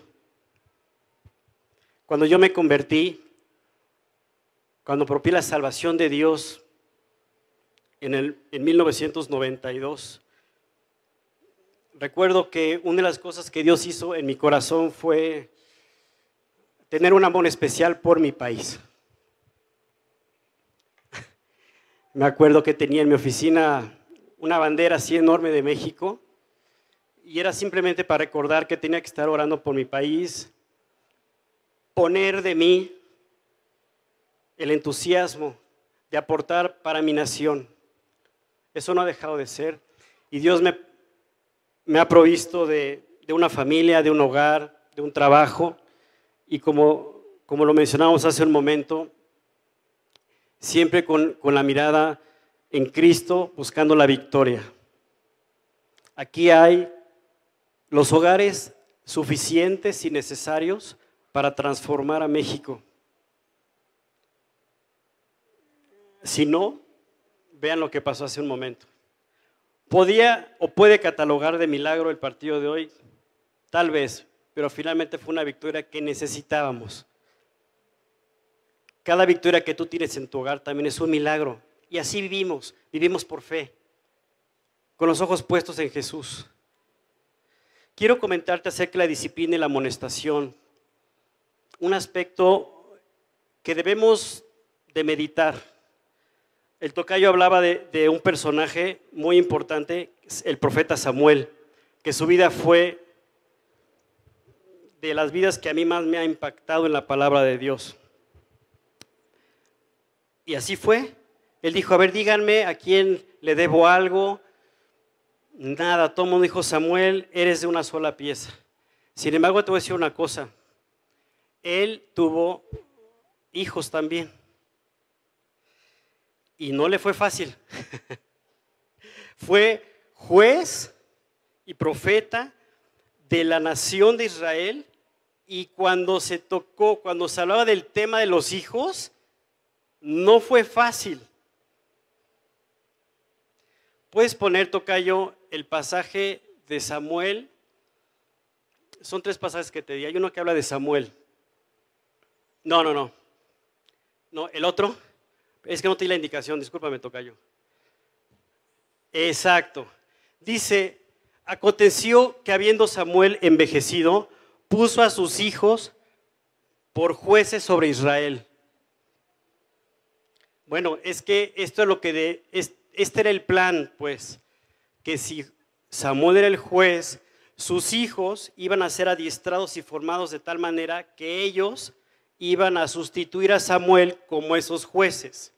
Cuando yo me convertí, cuando propí la salvación de Dios en, el, en 1992, recuerdo que una de las cosas que Dios hizo en mi corazón fue tener un amor especial por mi país. Me acuerdo que tenía en mi oficina una bandera así enorme de México y era simplemente para recordar que tenía que estar orando por mi país, poner de mí el entusiasmo de aportar para mi nación. Eso no ha dejado de ser. Y Dios me, ha provisto de, una familia, de un hogar, de un trabajo. Y como, lo mencionamos hace un momento, siempre con, con la mirada en Cristo buscando la victoria. Aquí hay los hogares suficientes y necesarios para transformar a México. Si no, vean lo que pasó hace un momento. ¿Podía o puede catalogar de milagro el partido de hoy? Tal vez, pero finalmente fue una victoria que necesitábamos. Cada victoria que tú tienes en tu hogar también es un milagro. Y así vivimos, vivimos por fe, con los ojos puestos en Jesús. Quiero comentarte acerca de la disciplina y la amonestación, un aspecto que debemos de meditar. El tocayo hablaba de, un personaje muy importante, el profeta Samuel, que su vida fue de las vidas que a mí más me ha impactado en la palabra de Dios. Y así fue, él dijo, a ver, díganme a quién le debo algo. Nada, todo mundo dijo, Samuel, eres de una sola pieza. Sin embargo, te voy a decir una cosa. Él tuvo hijos también. Y no le fue fácil. fue juez y profeta de la nación de Israel. Y cuando se tocó, cuando se hablaba del tema de los hijos, no fue fácil. Puedes poner, Tocayo, el pasaje de Samuel. Son tres pasajes que te di. Hay uno que habla de Samuel. No, no, no. No, el otro. Es que no te di la indicación, discúlpame, Tocayo. Exacto. Dice, aconteció que habiendo Samuel envejecido, puso a sus hijos por jueces sobre Israel. Bueno, es que esto es lo que de, este era el plan, pues, que si Samuel era el juez, sus hijos iban a ser adiestrados y formados de tal manera que ellos iban a sustituir a Samuel como esos jueces.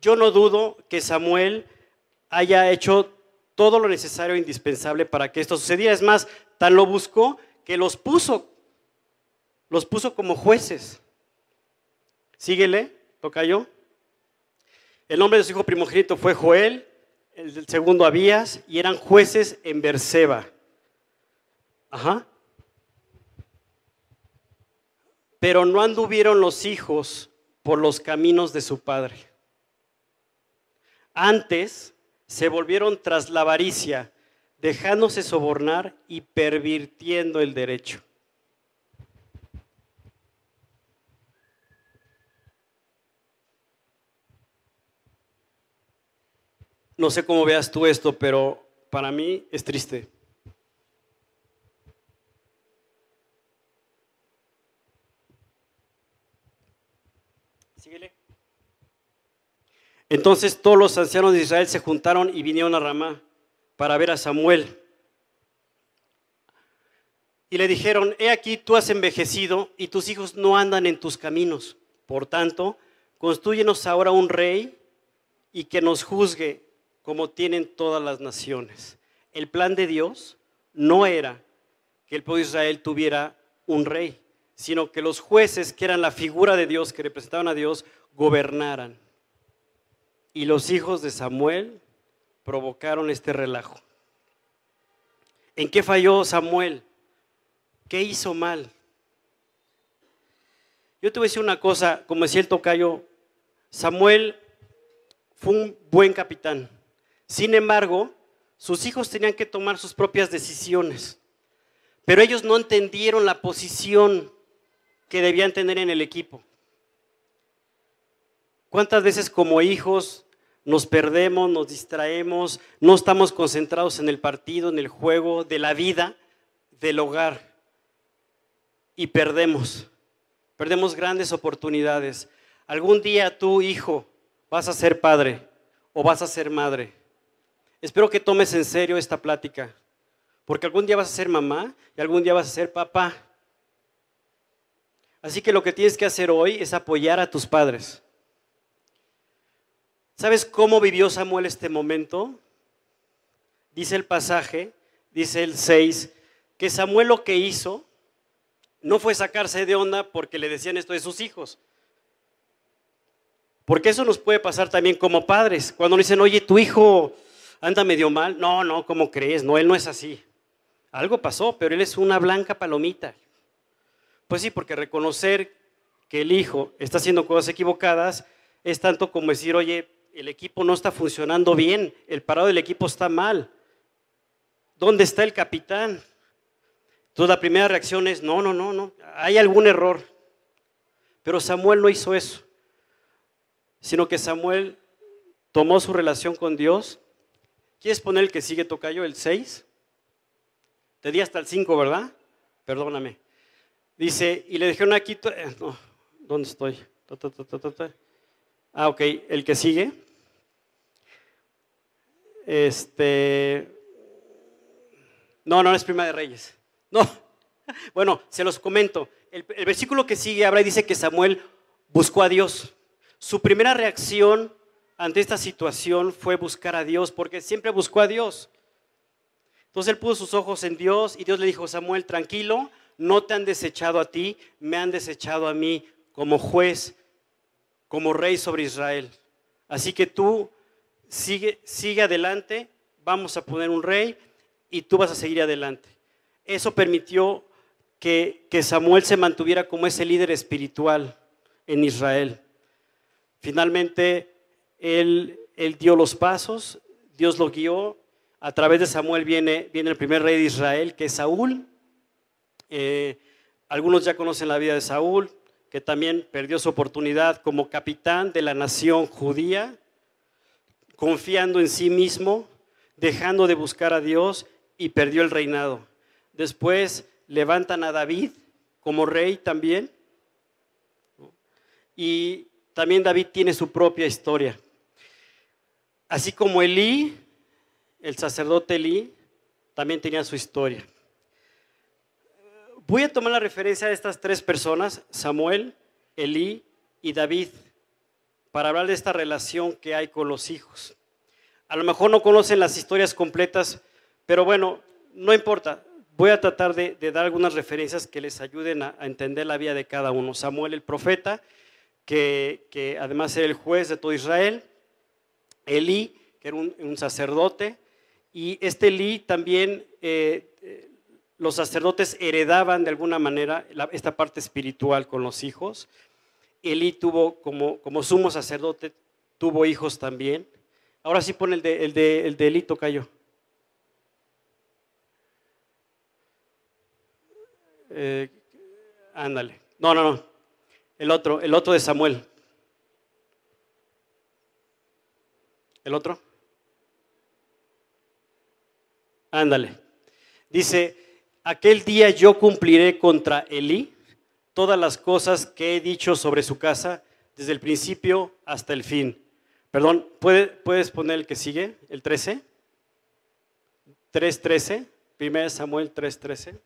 Yo no dudo que Samuel haya hecho todo lo necesario e indispensable para que esto sucediera. Es más, tan lo buscó que los puso, los puso como jueces. Síguele, toca yo. El nombre de su hijo primogénito fue Joel, el segundo Abías, y eran jueces en Berseba. Ajá. Pero no anduvieron los hijos por los caminos de su padre. Antes se volvieron tras la avaricia, dejándose sobornar y pervirtiendo el derecho. No sé cómo veas tú esto, pero para mí es triste. Entonces todos los ancianos de Israel se juntaron y vinieron a Ramá para ver a Samuel. Y le dijeron, he aquí tú has envejecido y tus hijos no andan en tus caminos. Por tanto, construyenos ahora un rey y que nos juzgue como tienen todas las naciones. El plan de Dios no era que el pueblo de Israel tuviera un rey, sino que los jueces, que eran la figura de Dios, que representaban a Dios, gobernaran. Y los hijos de Samuel provocaron este relajo. ¿En qué falló Samuel? ¿Qué hizo mal? Yo te voy a decir una cosa, como decía el tocayo, Samuel fue un buen capitán. Sin embargo, sus hijos tenían que tomar sus propias decisiones, pero ellos no entendieron la posición que debían tener en el equipo. ¿Cuántas veces como hijos nos perdemos, nos distraemos, no estamos concentrados en el partido, en el juego, de la vida, del hogar? Y perdemos, perdemos grandes oportunidades. Algún día tú, hijo, vas a ser padre o vas a ser madre. Espero que tomes en serio esta plática, porque algún día vas a ser mamá y algún día vas a ser papá. Así que lo que tienes que hacer hoy es apoyar a tus padres. ¿Sabes cómo vivió Samuel este momento? Dice el pasaje, dice el 6, que Samuel lo que hizo no fue sacarse de onda porque le decían esto de sus hijos. Porque eso nos puede pasar también como padres. Cuando nos dicen, oye, tu hijo anda medio mal. No, no, ¿cómo crees? No, él no es así. Algo pasó, pero él es una blanca palomita. Pues sí, porque reconocer que el hijo está haciendo cosas equivocadas es tanto como decir, oye, el equipo no está funcionando bien, el parado del equipo está mal. ¿Dónde está el capitán? Entonces la primera reacción es, no, no, no, no, hay algún error. Pero Samuel no hizo eso, sino que Samuel tomó su relación con Dios ¿Quieres poner el que sigue, Tocayo, el 6? Te di hasta el 5, ¿verdad? Perdóname. Dice, y le dijeron aquí, eh, no, ¿dónde estoy? ah, ok, el que sigue. Este, no, no es prima de reyes. No, bueno, se los comento. El, versículo que sigue habla y dice que Samuel buscó a Dios. Su primera reacción ante esta situación fue buscar a Dios, porque siempre buscó a Dios. Entonces él puso sus ojos en Dios y Dios le dijo, Samuel, tranquilo, no te han desechado a ti, me han desechado a mí como juez, como rey sobre Israel. Así que tú sigue, sigue adelante, vamos a poner un rey y tú vas a seguir adelante. Eso permitió que, que Samuel se mantuviera como ese líder espiritual en Israel. Finalmente, él, dio los pasos, Dios lo guió. A través de Samuel viene, viene el primer rey de Israel, que es Saúl. Eh, algunos ya conocen la vida de Saúl, que también perdió su oportunidad como capitán de la nación judía, confiando en sí mismo, dejando de buscar a Dios y perdió el reinado. Después levantan a David como rey también. Y también David tiene su propia historia. Así como Elí, el sacerdote Elí, también tenía su historia. Voy a tomar la referencia de estas tres personas, Samuel, Elí y David, para hablar de esta relación que hay con los hijos. A lo mejor no conocen las historias completas, pero bueno, no importa. Voy a tratar de, dar algunas referencias que les ayuden a, entender la vida de cada uno. Samuel el profeta, que, además era el juez de todo Israel. Elí, que era un, sacerdote. Y este Elí también eh, los sacerdotes heredaban de alguna manera esta parte espiritual con los hijos. Elí tuvo, como, como sumo sacerdote, tuvo hijos también. Ahora sí pone el de, el de, el de Elí, tocayo. Eh, ándale. No, no, no. El otro, el otro de Samuel. ¿El otro? Ándale. Dice, aquel día yo cumpliré contra Elí todas las cosas que he dicho sobre su casa desde el principio hasta el fin. Perdón, ¿puedes poner el que sigue? ¿El 13? 3.13, 1 Samuel 3.13.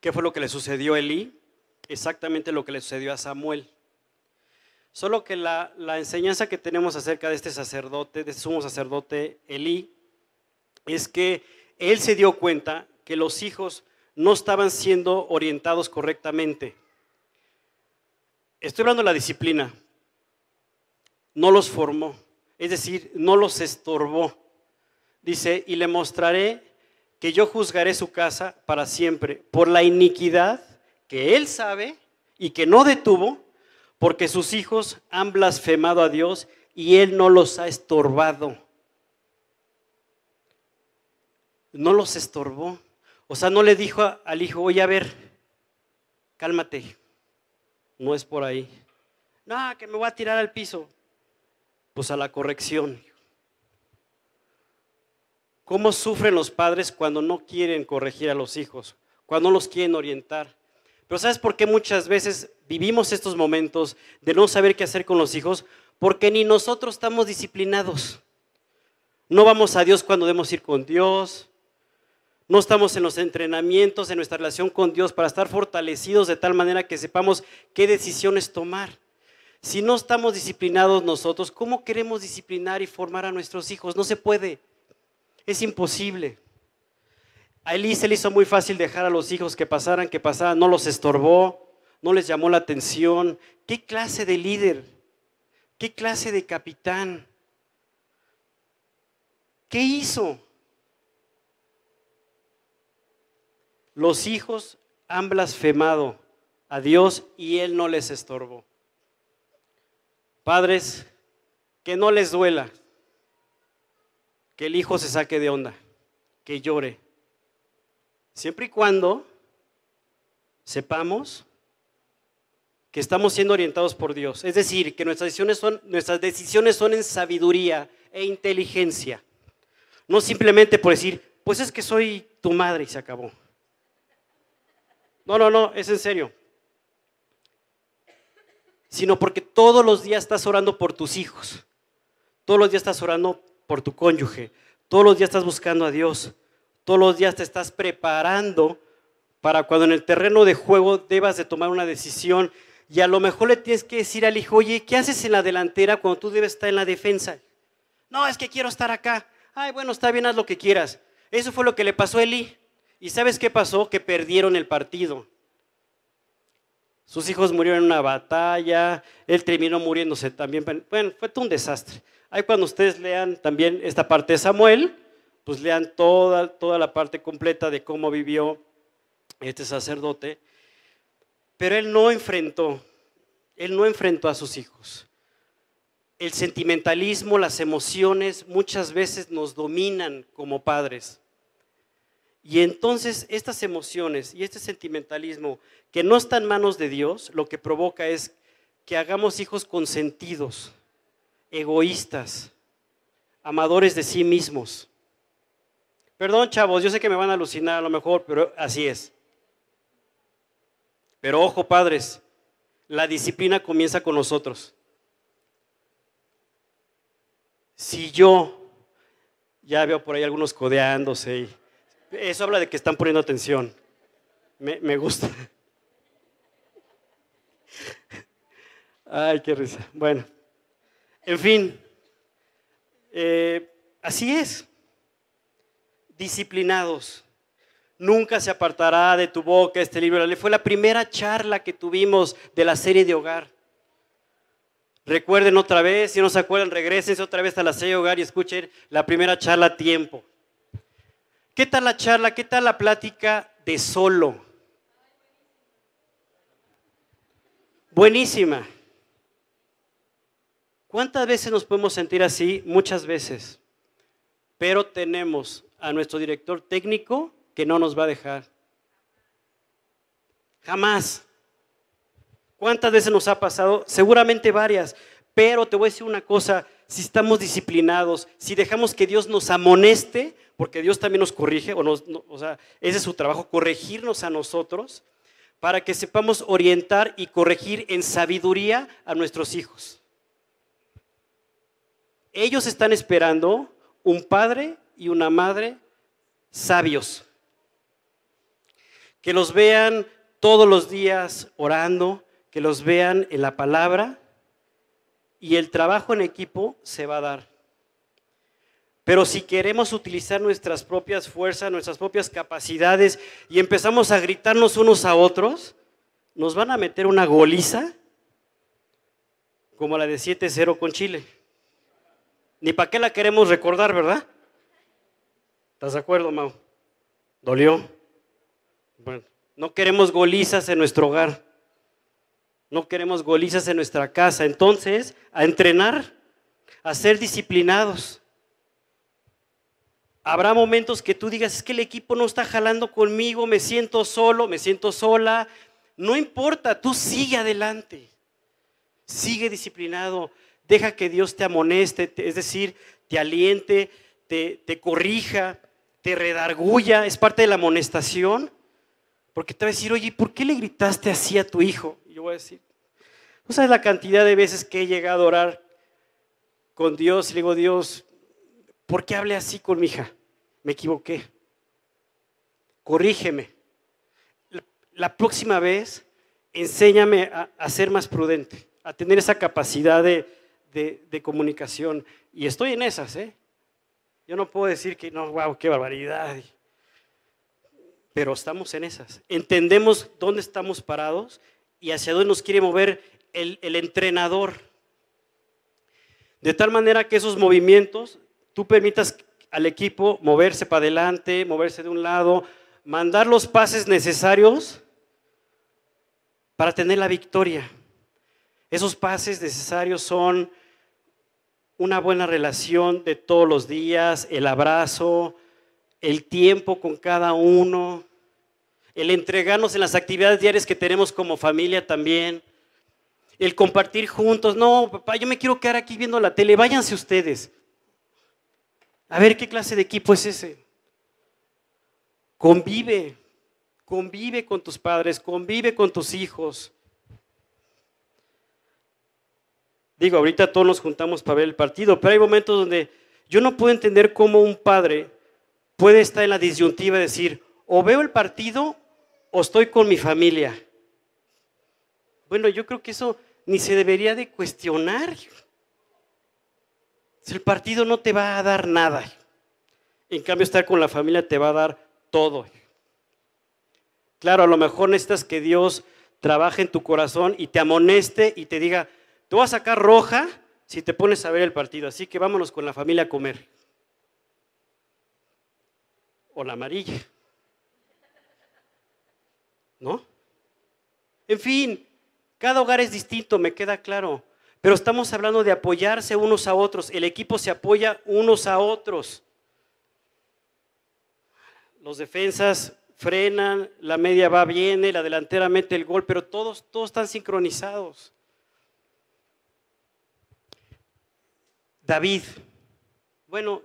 ¿Qué fue lo que le sucedió a Elí? exactamente lo que le sucedió a Samuel. Solo que la, enseñanza que tenemos acerca de este sacerdote, de este sumo sacerdote Elí, es que él se dio cuenta que los hijos no estaban siendo orientados correctamente. Estoy hablando de la disciplina. No los formó, es decir, no los estorbó. Dice, y le mostraré que yo juzgaré su casa para siempre por la iniquidad que él sabe y que no detuvo, porque sus hijos han blasfemado a Dios y él no los ha estorbado. No los estorbó. O sea, no le dijo al hijo, oye, a ver, cálmate. No es por ahí. No, que me voy a tirar al piso. Pues a la corrección. ¿Cómo sufren los padres cuando no quieren corregir a los hijos? Cuando no los quieren orientar. Pero ¿sabes por qué muchas veces vivimos estos momentos de no saber qué hacer con los hijos? Porque ni nosotros estamos disciplinados. No vamos a Dios cuando debemos ir con Dios. No estamos en los entrenamientos, en nuestra relación con Dios para estar fortalecidos de tal manera que sepamos qué decisiones tomar. Si no estamos disciplinados nosotros, ¿cómo queremos disciplinar y formar a nuestros hijos? No se puede. Es imposible. A Elí se le hizo muy fácil dejar a los hijos que pasaran, que pasaran, no los estorbó, no les llamó la atención. ¿Qué clase de líder? ¿Qué clase de capitán? ¿Qué hizo? Los hijos han blasfemado a Dios y Él no les estorbó. Padres, que no les duela, que el hijo se saque de onda, que llore, Siempre y cuando sepamos que estamos siendo orientados por Dios. Es decir, que nuestras decisiones son, nuestras decisiones son en sabiduría e inteligencia. No simplemente por decir, pues es que soy tu madre y se acabó. No, no, no, es en serio. Sino porque todos los días estás orando por tus hijos. Todos los días estás orando por tu cónyuge. Todos los días estás buscando a Dios. Todos los días te estás preparando para cuando en el terreno de juego debas de tomar una decisión y a lo mejor le tienes que decir al hijo, oye, ¿qué haces en la delantera cuando tú debes estar en la defensa? No, es que quiero estar acá. Ay, bueno, está bien, haz lo que quieras. Eso fue lo que le pasó a Eli. ¿Y sabes qué pasó? Que perdieron el partido. Sus hijos murieron en una batalla, él terminó muriéndose también. Bueno, fue todo un desastre. Ahí cuando ustedes lean también esta parte de Samuel, pues lean toda, toda la parte completa de cómo vivió este sacerdote. Pero él no enfrentó, él no enfrentó a sus hijos. El sentimentalismo, las emociones muchas veces nos dominan como padres. Y entonces estas emociones y este sentimentalismo que no está en manos de Dios, lo que provoca es que hagamos hijos consentidos, egoístas, amadores de sí mismos. Perdón, chavos, yo sé que me van a alucinar a lo mejor, pero así es. Pero ojo, padres, La disciplina comienza con nosotros. Si yo, ya veo por ahí algunos codeándose, eso habla de que están poniendo atención. Me, me gusta. Ay, qué risa. Bueno, en fin, eh, así es. Disciplinados. Nunca se apartará de tu boca este libro. Fue la primera charla que tuvimos de la serie de hogar. Recuerden otra vez, si no se acuerdan, regresen otra vez a la serie de hogar y escuchen la primera charla a tiempo. ¿Qué tal la charla? ¿Qué tal la plática de solo? Buenísima. ¿Cuántas veces nos podemos sentir así? Muchas veces. Pero tenemos a nuestro director técnico que no nos va a dejar. Jamás. ¿Cuántas veces nos ha pasado? Seguramente varias. Pero te voy a decir una cosa, si estamos disciplinados, si dejamos que Dios nos amoneste, porque Dios también nos corrige, o, sea, ese es su trabajo, corregirnos a nosotros, para que sepamos orientar y corregir en sabiduría a nuestros hijos. Ellos están esperando un padre y una madre sabios, que los vean todos los días orando, que los vean en la palabra y el trabajo en equipo se va a dar. Pero si queremos utilizar nuestras propias fuerzas, nuestras propias capacidades y empezamos a gritarnos unos a otros, nos van a meter una goliza como la de 7-0 con Chile. Ni para qué la queremos recordar, ¿verdad? ¿Estás de acuerdo, Mau? ¿Dolió? Bueno, no queremos golizas en nuestro hogar. No queremos golizas en nuestra casa. Entonces, a entrenar, a ser disciplinados. Habrá momentos que tú digas, es que el equipo no está jalando conmigo, me siento solo, me siento sola. No importa, tú sigue adelante. Sigue disciplinado deja que Dios te amoneste, es decir, te aliente, te, te corrija, te redarguya, es parte de la amonestación. Porque te va a decir, oye, ¿por qué le gritaste así a tu hijo? Y yo voy a decir, ¿no sabes la cantidad de veces que he llegado a orar con Dios y le digo, Dios, ¿por qué hablé así con mi hija? Me equivoqué. Corrígeme. La próxima vez, enséñame a ser más prudente, a tener esa capacidad de, de, comunicación. Y estoy en esas, ¿eh? Yo no puedo decir que no, wow, qué barbaridad. Pero estamos en esas. Entendemos dónde estamos parados y hacia dónde nos quiere mover el, el entrenador. De tal manera que esos movimientos, tú permitas al equipo moverse para adelante, moverse de un lado, mandar los pases necesarios para tener la victoria. Esos pases necesarios son una buena relación de todos los días, el abrazo, el tiempo con cada uno, el entregarnos en las actividades diarias que tenemos como familia también, el compartir juntos. No, papá, yo me quiero quedar aquí viendo la tele, váyanse ustedes. A ver qué clase de equipo es ese. Convive, convive con tus padres, convive con tus hijos. Digo, ahorita todos nos juntamos para ver el partido, pero hay momentos donde yo no puedo entender cómo un padre puede estar en la disyuntiva y decir, o veo el partido o estoy con mi familia. Bueno, yo creo que eso ni se debería de cuestionar. El partido no te va a dar nada, en cambio estar con la familia te va a dar todo. Claro, a lo mejor necesitas que Dios trabaje en tu corazón y te amoneste y te diga, te voy a sacar roja si te pones a ver el partido, así que vámonos con la familia a comer. O la amarilla. ¿No? En fin, cada hogar es distinto, me queda claro. Pero estamos hablando de apoyarse unos a otros. El equipo se apoya unos a otros. Los defensas frenan, la media va, viene, la delantera mete el gol, pero todos, todos están sincronizados. David. Bueno,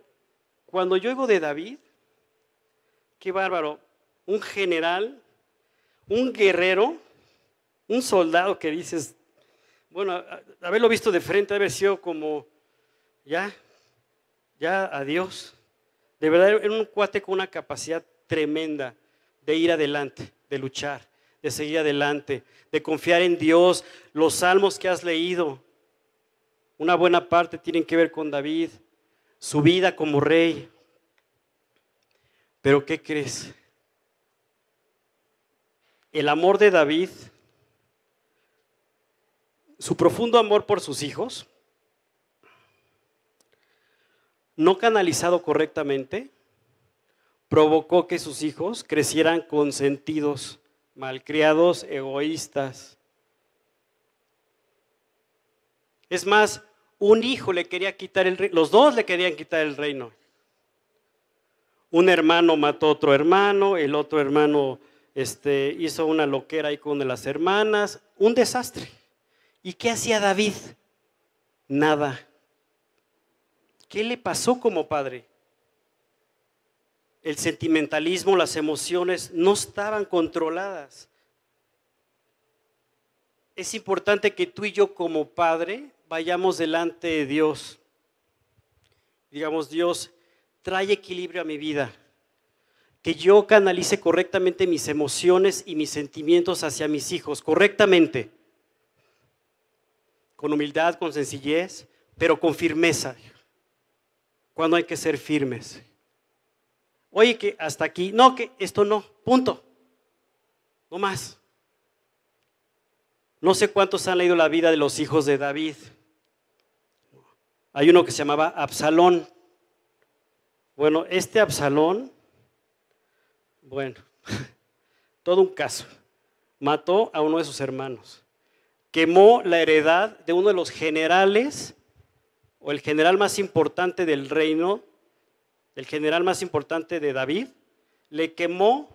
cuando yo oigo de David, qué bárbaro, un general, un guerrero, Un soldado que dices, bueno, haberlo visto de frente, haber sido como, ya, ya, adiós. De verdad, era un cuate con una capacidad tremenda de ir adelante, de luchar, de seguir adelante, de confiar en Dios. Los salmos que has leído, una buena parte tienen que ver con David, su vida como rey. Pero ¿qué crees? El amor de David, su profundo amor por sus hijos, no canalizado correctamente, provocó que sus hijos crecieran consentidos, malcriados, egoístas. Es más, un hijo le quería quitar el reino, los dos le querían quitar el reino. Un hermano mató a otro hermano, el otro hermano este, hizo una loquera ahí con una de las hermanas, un desastre. ¿Y qué hacía David? Nada. ¿Qué le pasó como padre? El sentimentalismo, las emociones no estaban controladas. Es importante que tú y yo como padre vayamos delante de Dios. Digamos, Dios, trae equilibrio a mi vida. Que yo canalice correctamente mis emociones y mis sentimientos hacia mis hijos, correctamente. Con humildad, con sencillez, pero con firmeza. Cuando hay que ser firmes. Oye, que hasta aquí, no, que esto no, punto. No más. No sé cuántos han leído la vida de los hijos de David. Hay uno que se llamaba Absalón. Bueno, este Absalón, bueno, todo un caso. Mató a uno de sus hermanos. Quemó la heredad de uno de los generales, o el general más importante del reino, el general más importante de David, le quemó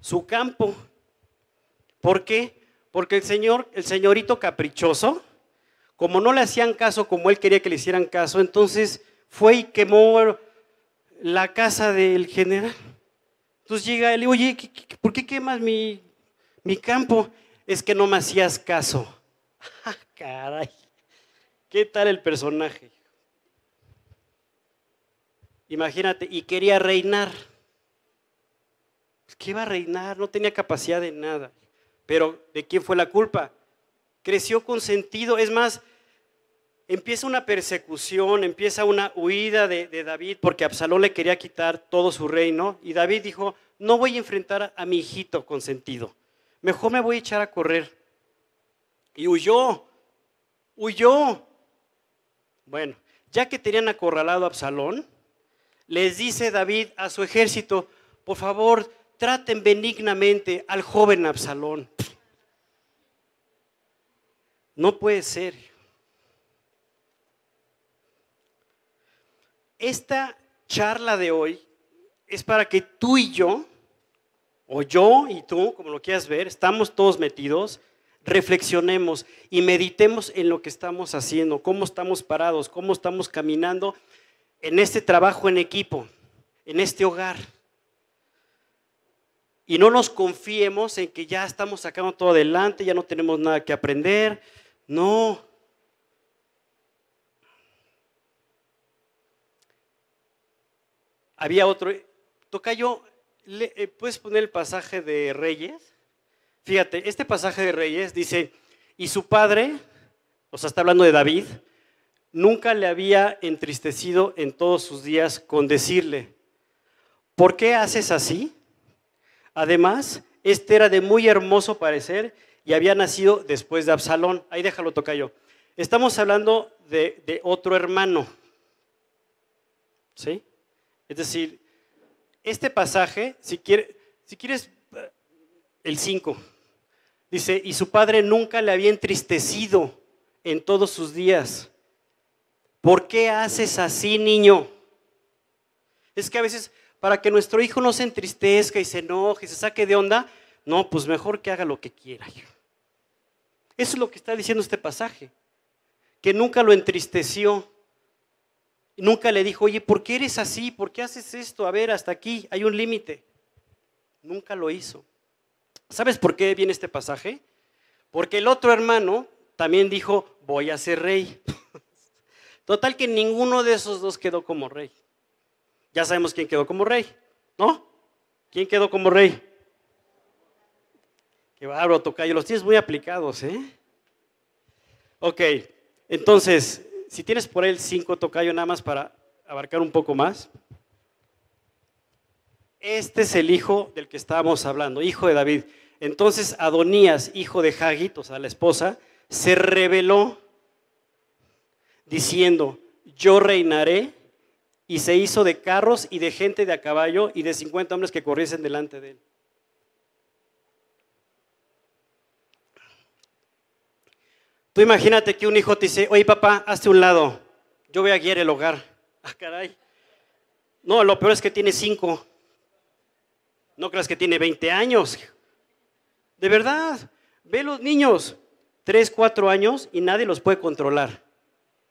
su campo. ¿Por qué? Porque el señor, el señorito caprichoso, como no le hacían caso como él quería que le hicieran caso, entonces fue y quemó la casa del general. Entonces llega él y oye, ¿por qué quemas mi, mi campo? Es que no me hacías caso. Ah, caray, ¿qué tal el personaje? Imagínate, y quería reinar. ¿Qué iba a reinar? No tenía capacidad de nada. Pero ¿de quién fue la culpa? Creció con sentido. Es más, empieza una persecución, empieza una huida de, David porque Absalón le quería quitar todo su reino. Y David dijo, no voy a enfrentar a mi hijito con sentido. Mejor me voy a echar a correr. Y huyó, huyó. Bueno, ya que tenían acorralado a Absalón, les dice David a su ejército, por favor, traten benignamente al joven Absalón. No puede ser. Esta charla de hoy es para que tú y yo, o yo y tú, como lo quieras ver, estamos todos metidos, reflexionemos y meditemos en lo que estamos haciendo, cómo estamos parados, cómo estamos caminando en este trabajo en equipo, en este hogar. Y no nos confiemos en que ya estamos sacando todo adelante, ya no tenemos nada que aprender, no. Había otro. Tocayo, eh, ¿puedes poner el pasaje de Reyes? Fíjate, este pasaje de Reyes dice, y su padre, o sea, está hablando de David, nunca le había entristecido en todos sus días con decirle, ¿por qué haces así? Además, este era de muy hermoso parecer y había nacido después de Absalón. Ahí déjalo, yo. Estamos hablando de, otro hermano. ¿Sí? Es decir, este pasaje, si, si quieres, el 5, dice, y su padre nunca le había entristecido en todos sus días. ¿Por qué haces así, niño? Es que a veces, para que nuestro hijo no se entristezca y se enoje, y se saque de onda, no, pues mejor que haga lo que quiera. Eso es lo que está diciendo este pasaje. Que nunca lo entristeció. Nunca le dijo, oye, ¿por qué eres así? ¿Por qué haces esto? A ver, hasta aquí hay un límite. Nunca lo hizo. ¿Sabes por qué viene este pasaje? Porque el otro hermano también dijo, voy a ser rey. Total que ninguno de esos dos quedó como rey. Ya sabemos quién quedó como rey, ¿no? ¿Quién quedó como rey? Qué bárbaro, Tocayo, los tienes muy aplicados, ¿eh? Ok, entonces, si tienes por él cinco Tocayo nada más para abarcar un poco más. Este es el hijo del que estábamos hablando, hijo de David. Entonces Adonías, hijo de Hagit, o sea, la esposa, se rebeló diciendo, yo reinaré, y se hizo de carros y de gente de a caballo y de 50 hombres que corriesen delante de él. Tú imagínate que un hijo te dice, oye papá, hazte un lado, yo voy a guiar el hogar. Ah, caray. No, lo peor es que tiene cinco. No creas que tiene 20 años. De verdad, ve los niños, 3, 4 años y nadie los puede controlar.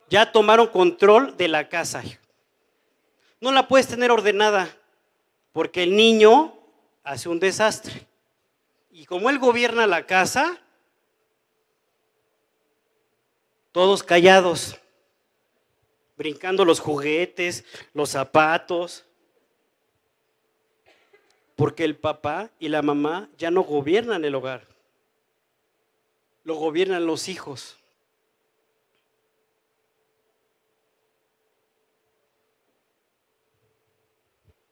Ya tomaron control de la casa. No la puedes tener ordenada porque el niño hace un desastre. Y como él gobierna la casa, todos callados, brincando los juguetes, los zapatos, porque el papá y la mamá ya no gobiernan el hogar, lo gobiernan los hijos.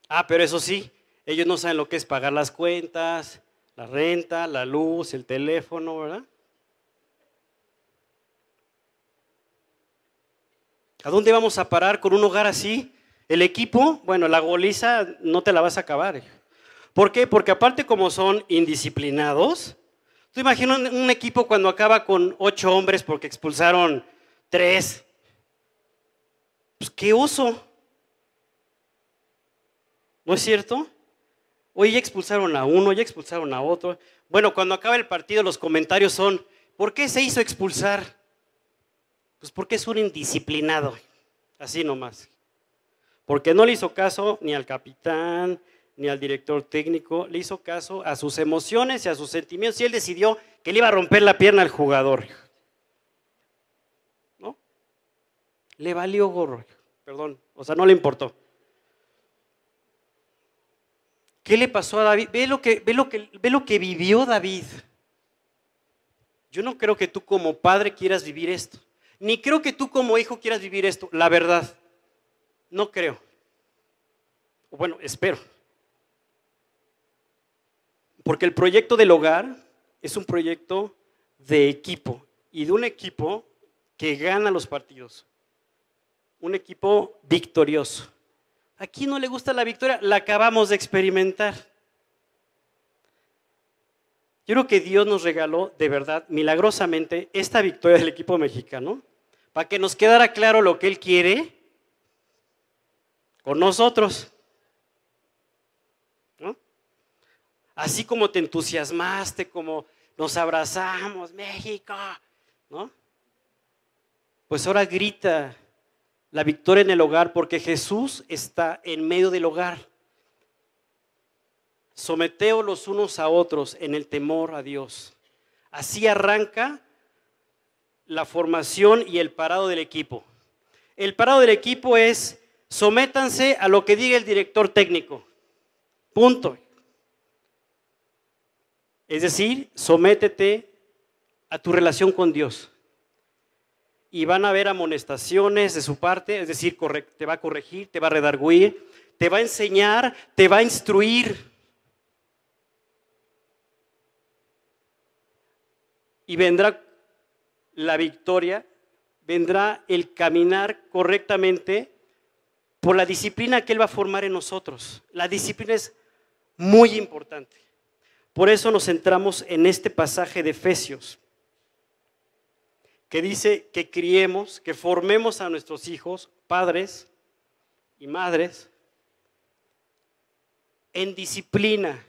Ah, pero eso sí, ellos no saben lo que es pagar las cuentas, la renta, la luz, el teléfono, ¿verdad? ¿A dónde vamos a parar con un hogar así? El equipo, bueno, la goliza no te la vas a acabar. ¿Por qué? Porque aparte como son indisciplinados, tú imaginas un equipo cuando acaba con ocho hombres porque expulsaron tres. Pues qué oso. ¿No es cierto? Hoy ya expulsaron a uno, ya expulsaron a otro. Bueno, cuando acaba el partido los comentarios son, ¿por qué se hizo expulsar? Pues porque es un indisciplinado, así nomás. Porque no le hizo caso ni al capitán, ni al director técnico, le hizo caso a sus emociones y a sus sentimientos y él decidió que le iba a romper la pierna al jugador. ¿No? Le valió gorro, perdón, o sea, no le importó. ¿Qué le pasó a David? Ve lo que, ve lo que, ve lo que vivió David. Yo no creo que tú como padre quieras vivir esto. Ni creo que tú como hijo quieras vivir esto. La verdad. No creo. Bueno, espero. Porque el proyecto del hogar es un proyecto de equipo y de un equipo que gana los partidos. Un equipo victorioso. ¿A quién no le gusta la victoria? La acabamos de experimentar. Yo creo que Dios nos regaló de verdad, milagrosamente, esta victoria del equipo mexicano, para que nos quedara claro lo que Él quiere con nosotros. Así como te entusiasmaste, como nos abrazamos, México, ¿no? Pues ahora grita, la victoria en el hogar porque Jesús está en medio del hogar. Someteos los unos a otros en el temor a Dios. Así arranca la formación y el parado del equipo. El parado del equipo es sométanse a lo que diga el director técnico. Punto. Es decir, sométete a tu relación con Dios y van a haber amonestaciones de su parte, es decir, te va a corregir, te va a redarguir, te va a enseñar, te va a instruir. Y vendrá la victoria, vendrá el caminar correctamente por la disciplina que Él va a formar en nosotros. La disciplina es muy importante. Por eso nos centramos en este pasaje de Efesios que dice que criemos, que formemos a nuestros hijos, padres y madres, en disciplina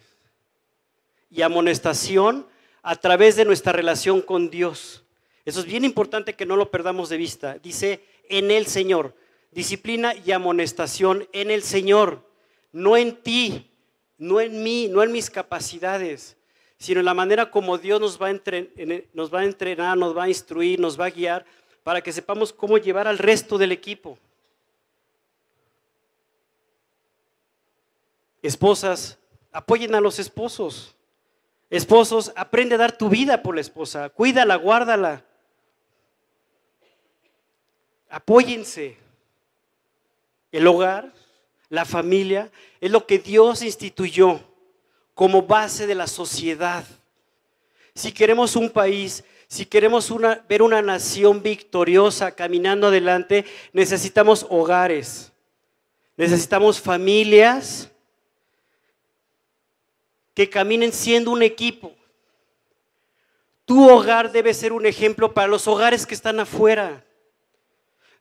y amonestación a través de nuestra relación con Dios. Eso es bien importante que no lo perdamos de vista. Dice, en el Señor. Disciplina y amonestación en el Señor, no en ti, no en mí, no en mis capacidades. sino en la manera como Dios nos va, a nos va a entrenar, nos va a instruir, nos va a guiar para que sepamos cómo llevar al resto del equipo. Esposas, apoyen a los esposos. Esposos, aprende a dar tu vida por la esposa. Cuídala, guárdala. Apóyense. El hogar, la familia, es lo que Dios instituyó como base de la sociedad. Si queremos un país, si queremos ver una nación victoriosa caminando adelante, necesitamos hogares, necesitamos familias que caminen siendo un equipo. Tu hogar debe ser un ejemplo para los hogares que están afuera.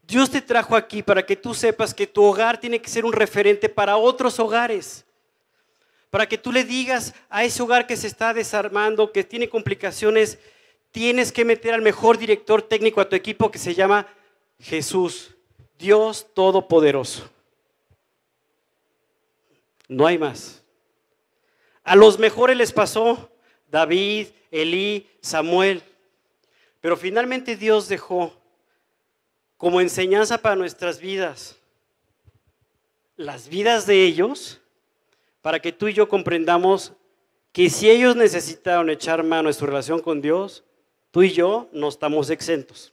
Dios te trajo aquí para que tú sepas que tu hogar tiene que ser un referente para otros hogares. Para que tú le digas a ese hogar que se está desarmando, que tiene complicaciones, tienes que meter al mejor director técnico a tu equipo que se llama Jesús, Dios Todopoderoso. No hay más. A los mejores les pasó David, Elí, Samuel. Pero finalmente Dios dejó como enseñanza para nuestras vidas las vidas de ellos para que tú y yo comprendamos que si ellos necesitaron echar mano a su relación con Dios, tú y yo no estamos exentos.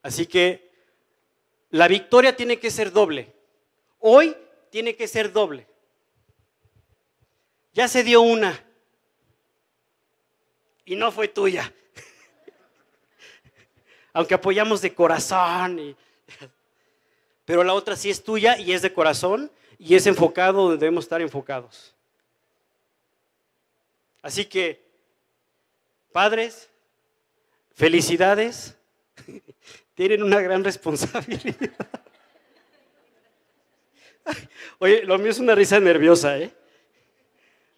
Así que la victoria tiene que ser doble. Hoy tiene que ser doble. Ya se dio una y no fue tuya. Aunque apoyamos de corazón. pero la otra sí es tuya y es de corazón y es enfocado donde debemos estar enfocados. Así que, padres, felicidades, tienen una gran responsabilidad. Oye, lo mío es una risa nerviosa, ¿eh?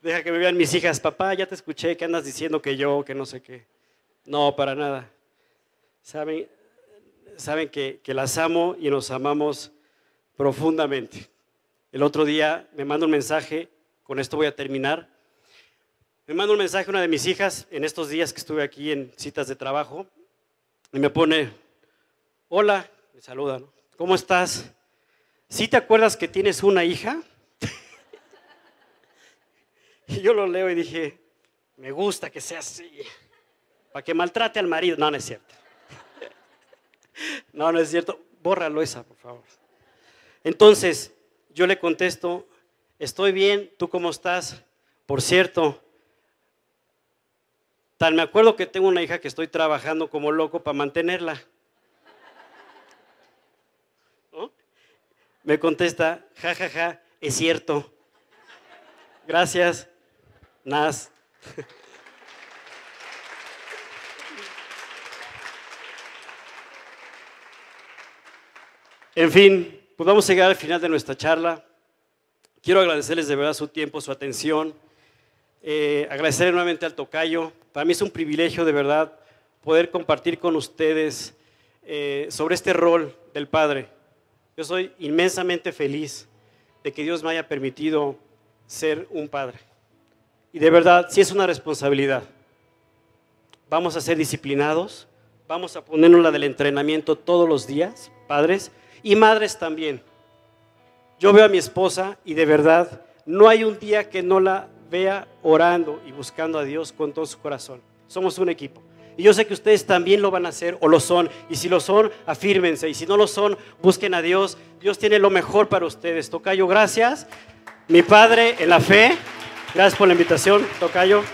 Deja que me vean mis hijas, papá, ya te escuché que andas diciendo que yo, que no sé qué. No, para nada. Saben, saben que, que las amo y nos amamos profundamente. El otro día me manda un mensaje, con esto voy a terminar. Me manda un mensaje una de mis hijas en estos días que estuve aquí en citas de trabajo y me pone, hola, me saluda, ¿cómo estás? ¿Sí te acuerdas que tienes una hija? Y yo lo leo y dije, me gusta que sea así, para que maltrate al marido. No, no es cierto. No, no es cierto. Bórralo esa, por favor. Entonces, yo le contesto, estoy bien, ¿tú cómo estás? Por cierto, tal me acuerdo que tengo una hija que estoy trabajando como loco para mantenerla. Me contesta, jajaja, ja, ja, es cierto. Gracias. Nas. En fin, pues vamos a llegar al final de nuestra charla. Quiero agradecerles de verdad su tiempo, su atención. Eh, agradecer nuevamente al tocayo. Para mí es un privilegio de verdad poder compartir con ustedes eh, sobre este rol del Padre. Yo soy inmensamente feliz de que Dios me haya permitido ser un padre. Y de verdad, sí es una responsabilidad. Vamos a ser disciplinados, vamos a ponernos la del entrenamiento todos los días, padres y madres también. Yo veo a mi esposa y de verdad no hay un día que no la vea orando y buscando a Dios con todo su corazón. Somos un equipo. Y yo sé que ustedes también lo van a hacer o lo son. Y si lo son, afírmense. Y si no lo son, busquen a Dios. Dios tiene lo mejor para ustedes. Tocayo, gracias. Mi Padre en la fe. Gracias por la invitación, Tocayo.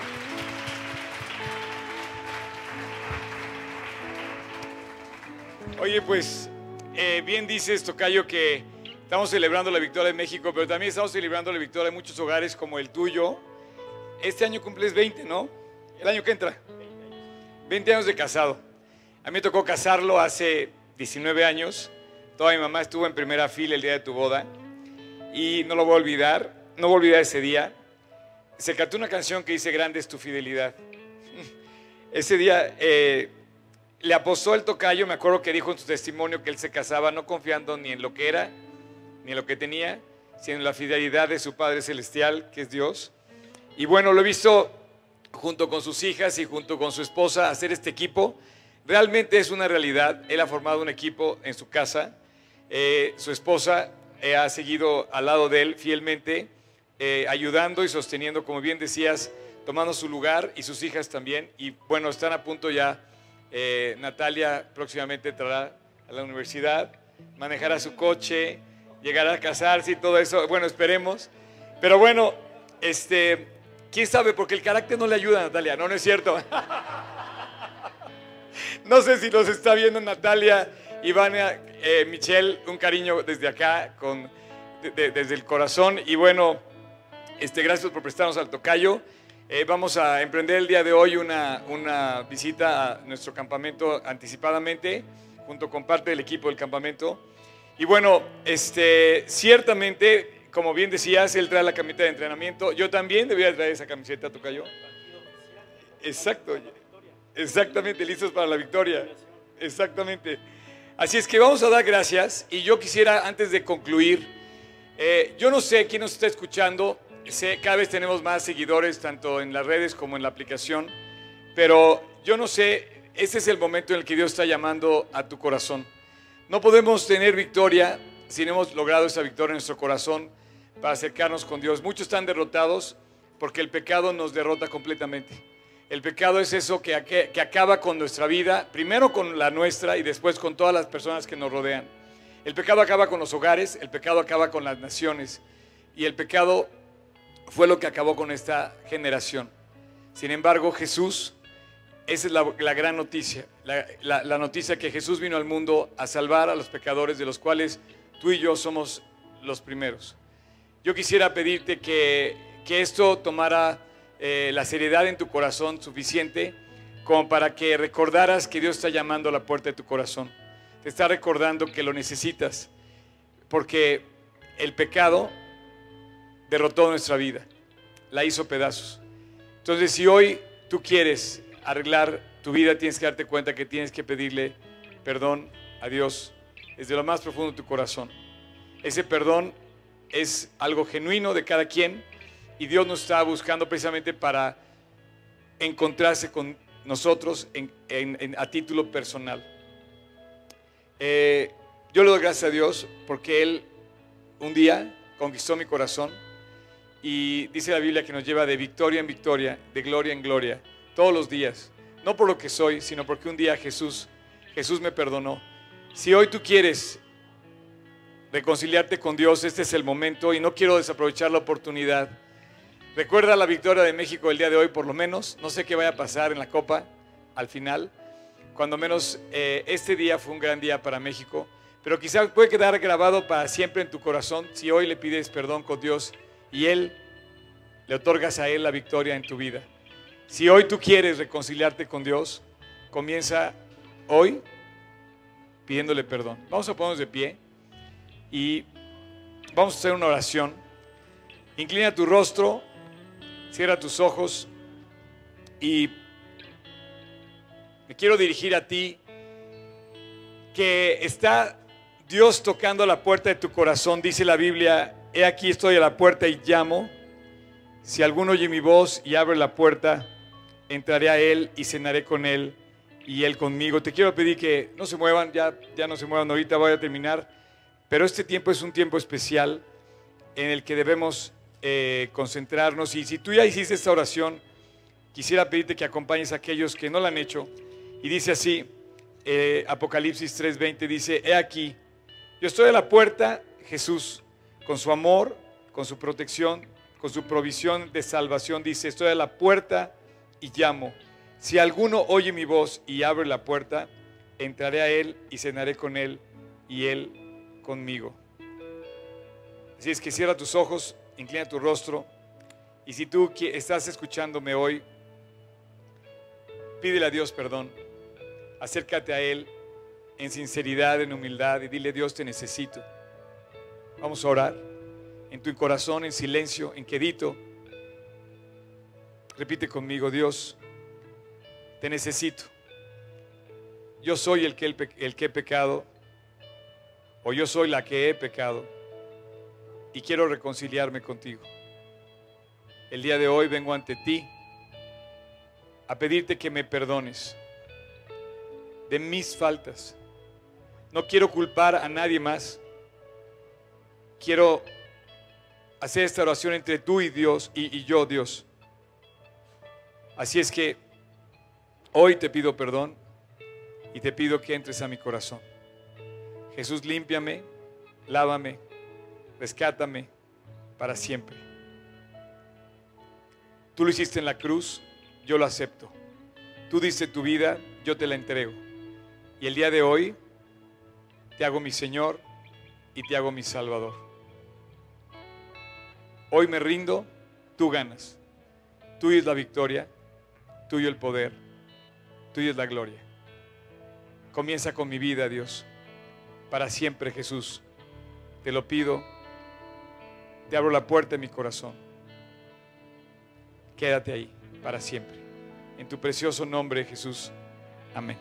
Oye, pues eh, bien dices, Tocayo, que estamos celebrando la victoria de México, pero también estamos celebrando la victoria de muchos hogares como el tuyo. Este año cumples 20, ¿no? El año que entra. 20 años de casado. A mí me tocó casarlo hace 19 años. Toda mi mamá estuvo en primera fila el día de tu boda. Y no lo voy a olvidar. No voy a olvidar ese día se cantó una canción que dice, grande es tu fidelidad. Ese día eh, le apostó el tocayo, me acuerdo que dijo en su testimonio que él se casaba no confiando ni en lo que era, ni en lo que tenía, sino en la fidelidad de su Padre Celestial, que es Dios. Y bueno, lo he visto junto con sus hijas y junto con su esposa hacer este equipo. Realmente es una realidad. Él ha formado un equipo en su casa. Eh, su esposa eh, ha seguido al lado de él fielmente, eh, ayudando y sosteniendo, como bien decías, tomando su lugar y sus hijas también. Y bueno, están a punto ya. Natalia próximamente entrará a la universidad, manejará su coche, llegará a casarse y todo eso. Bueno, esperemos. Pero bueno, este, quién sabe, porque el carácter no le ayuda a Natalia, no, no es cierto. no sé si nos está viendo Natalia, Ivania, eh, Michelle, un cariño desde acá, con, desde el corazón. Y bueno, este, gracias por prestarnos al tocayo. Eh, vamos a emprender el día de hoy una, una visita a nuestro campamento anticipadamente, junto con parte del equipo del campamento. Y bueno, este, ciertamente como bien decías, él trae la camiseta de entrenamiento. Yo también debería traer esa camiseta, Tocayo. Exacto. Exactamente, listos para la victoria. Exactamente. Así es que vamos a dar gracias y yo quisiera, antes de concluir, eh, yo no sé quién nos está escuchando, cada vez tenemos más seguidores, tanto en las redes como en la aplicación, pero yo no sé, ese es el momento en el que Dios está llamando a tu corazón. No podemos tener victoria si no hemos logrado esa victoria en nuestro corazón para acercarnos con Dios. Muchos están derrotados porque el pecado nos derrota completamente. El pecado es eso que, que, acaba con nuestra vida, primero con la nuestra y después con todas las personas que nos rodean. El pecado acaba con los hogares, el pecado acaba con las naciones y el pecado fue lo que acabó con esta generación. Sin embargo, Jesús, esa es la, gran noticia, la, noticia que Jesús vino al mundo a salvar a los pecadores de los cuales tú y yo somos los primeros yo quisiera pedirte que, esto tomara eh, la seriedad en tu corazón suficiente como para que recordaras que Dios está llamando a la puerta de tu corazón. Te está recordando que lo necesitas, porque el pecado derrotó nuestra vida, la hizo pedazos. Entonces, si hoy tú quieres arreglar tu vida, tienes que darte cuenta que tienes que pedirle perdón a Dios desde lo más profundo de tu corazón. Ese perdón es algo genuino de cada quien y Dios nos está buscando precisamente para encontrarse con nosotros a título personal. Eh, yo le doy gracias a Dios porque Él un día conquistó mi corazón y dice la Biblia que nos lleva de victoria en victoria, de gloria en gloria, todos los días. No por lo que soy, sino porque un día Jesús, Jesús me perdonó. Si hoy tú quieres reconciliarte con Dios, este es el momento y no quiero desaprovechar la oportunidad. Recuerda la victoria de México el día de hoy, por lo menos. No sé qué vaya a pasar en la Copa al final. Cuando menos eh, este día fue un gran día para México. Pero quizá puede quedar grabado para siempre en tu corazón si hoy le pides perdón con Dios y Él le otorgas a Él la victoria en tu vida. Si hoy tú quieres reconciliarte con Dios, comienza hoy pidiéndole perdón. Vamos a ponernos de pie y vamos a hacer una oración. Inclina tu rostro, cierra tus ojos y me quiero dirigir a ti que está Dios tocando la puerta de tu corazón. Dice la Biblia, he aquí estoy a la puerta y llamo. Si alguno oye mi voz y abre la puerta, entraré a él y cenaré con él y él conmigo. Te quiero pedir que no se muevan, ya, ya no se muevan, ahorita voy a terminar. Pero este tiempo es un tiempo especial en el que debemos eh, concentrarnos. Y si tú ya hiciste esta oración, quisiera pedirte que acompañes a aquellos que no la han hecho. Y dice así, eh, Apocalipsis 3:20 dice, he aquí, yo estoy a la puerta, Jesús, con su amor, con su protección, con su provisión de salvación, dice, estoy a la puerta y llamo. Si alguno oye mi voz y abre la puerta, entraré a él y cenaré con él y él conmigo. Así es que cierra tus ojos, inclina tu rostro y si tú estás escuchándome hoy, pídele a Dios perdón, acércate a Él en sinceridad, en humildad y dile Dios te necesito. Vamos a orar en tu corazón, en silencio, en quedito. Repite conmigo, Dios, te necesito. Yo soy el que, el que he pecado o yo soy la que he pecado y quiero reconciliarme contigo. el día de hoy vengo ante ti a pedirte que me perdones de mis faltas. No quiero culpar a nadie más. Quiero hacer esta oración entre tú y Dios y, yo, Dios. Así es que hoy te pido perdón y te pido que entres a mi corazón. Jesús, límpiame, lávame, rescátame para siempre. Tú lo hiciste en la cruz, yo lo acepto. Tú diste tu vida, yo te la entrego. Y el día de hoy te hago mi Señor y te hago mi Salvador. Hoy me rindo, tú ganas. Tuyo es la victoria, tuyo el poder, tuyo es la gloria. Comienza con mi vida, Dios, para siempre, Jesús. Te lo pido, te abro la puerta de mi corazón. Quédate ahí para siempre. En tu precioso nombre, Jesús. Amén.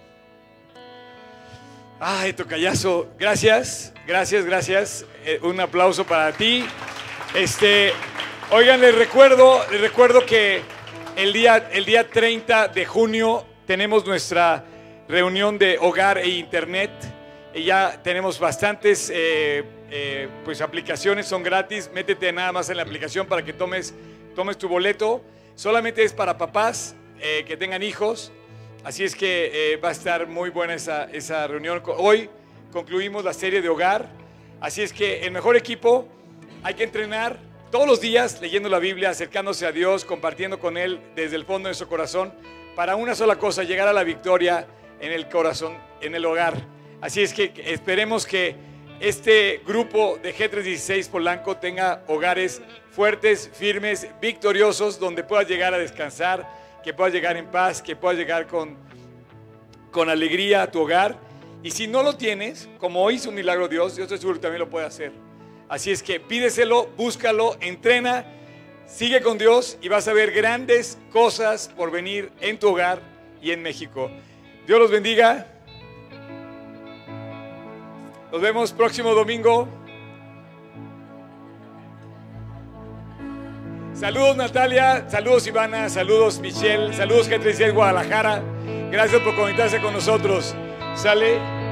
Ay, tocayazo, gracias, gracias, gracias. Eh, un aplauso para ti. Este, oigan, les recuerdo, les recuerdo que el día, el día 30 de junio tenemos nuestra reunión de hogar e internet. Y ya tenemos bastantes eh, eh, pues aplicaciones, son gratis. Métete nada más en la aplicación para que tomes, tomes tu boleto. Solamente es para papás eh, que tengan hijos. Así es que va a estar muy buena esa, esa reunión. Hoy concluimos la serie de hogar. Así es que el mejor equipo hay que entrenar todos los días leyendo la Biblia, acercándose a Dios, compartiendo con Él desde el fondo de su corazón, para una sola cosa, llegar a la victoria en el corazón, en el hogar. Así es que esperemos que este grupo de G316 Polanco tenga hogares fuertes, firmes, victoriosos, donde puedas llegar a descansar, que puedas llegar en paz, que puedas llegar con, con alegría a tu hogar. Y si no lo tienes, como hizo un milagro Dios, yo estoy seguro que también lo puede hacer. Así es que pídeselo, búscalo, entrena, sigue con Dios y vas a ver grandes cosas por venir en tu hogar y en México. Dios los bendiga. Nos vemos próximo domingo. Saludos Natalia, saludos Ivana, saludos Michelle, saludos G36 Guadalajara. Gracias por conectarse con nosotros. Sale.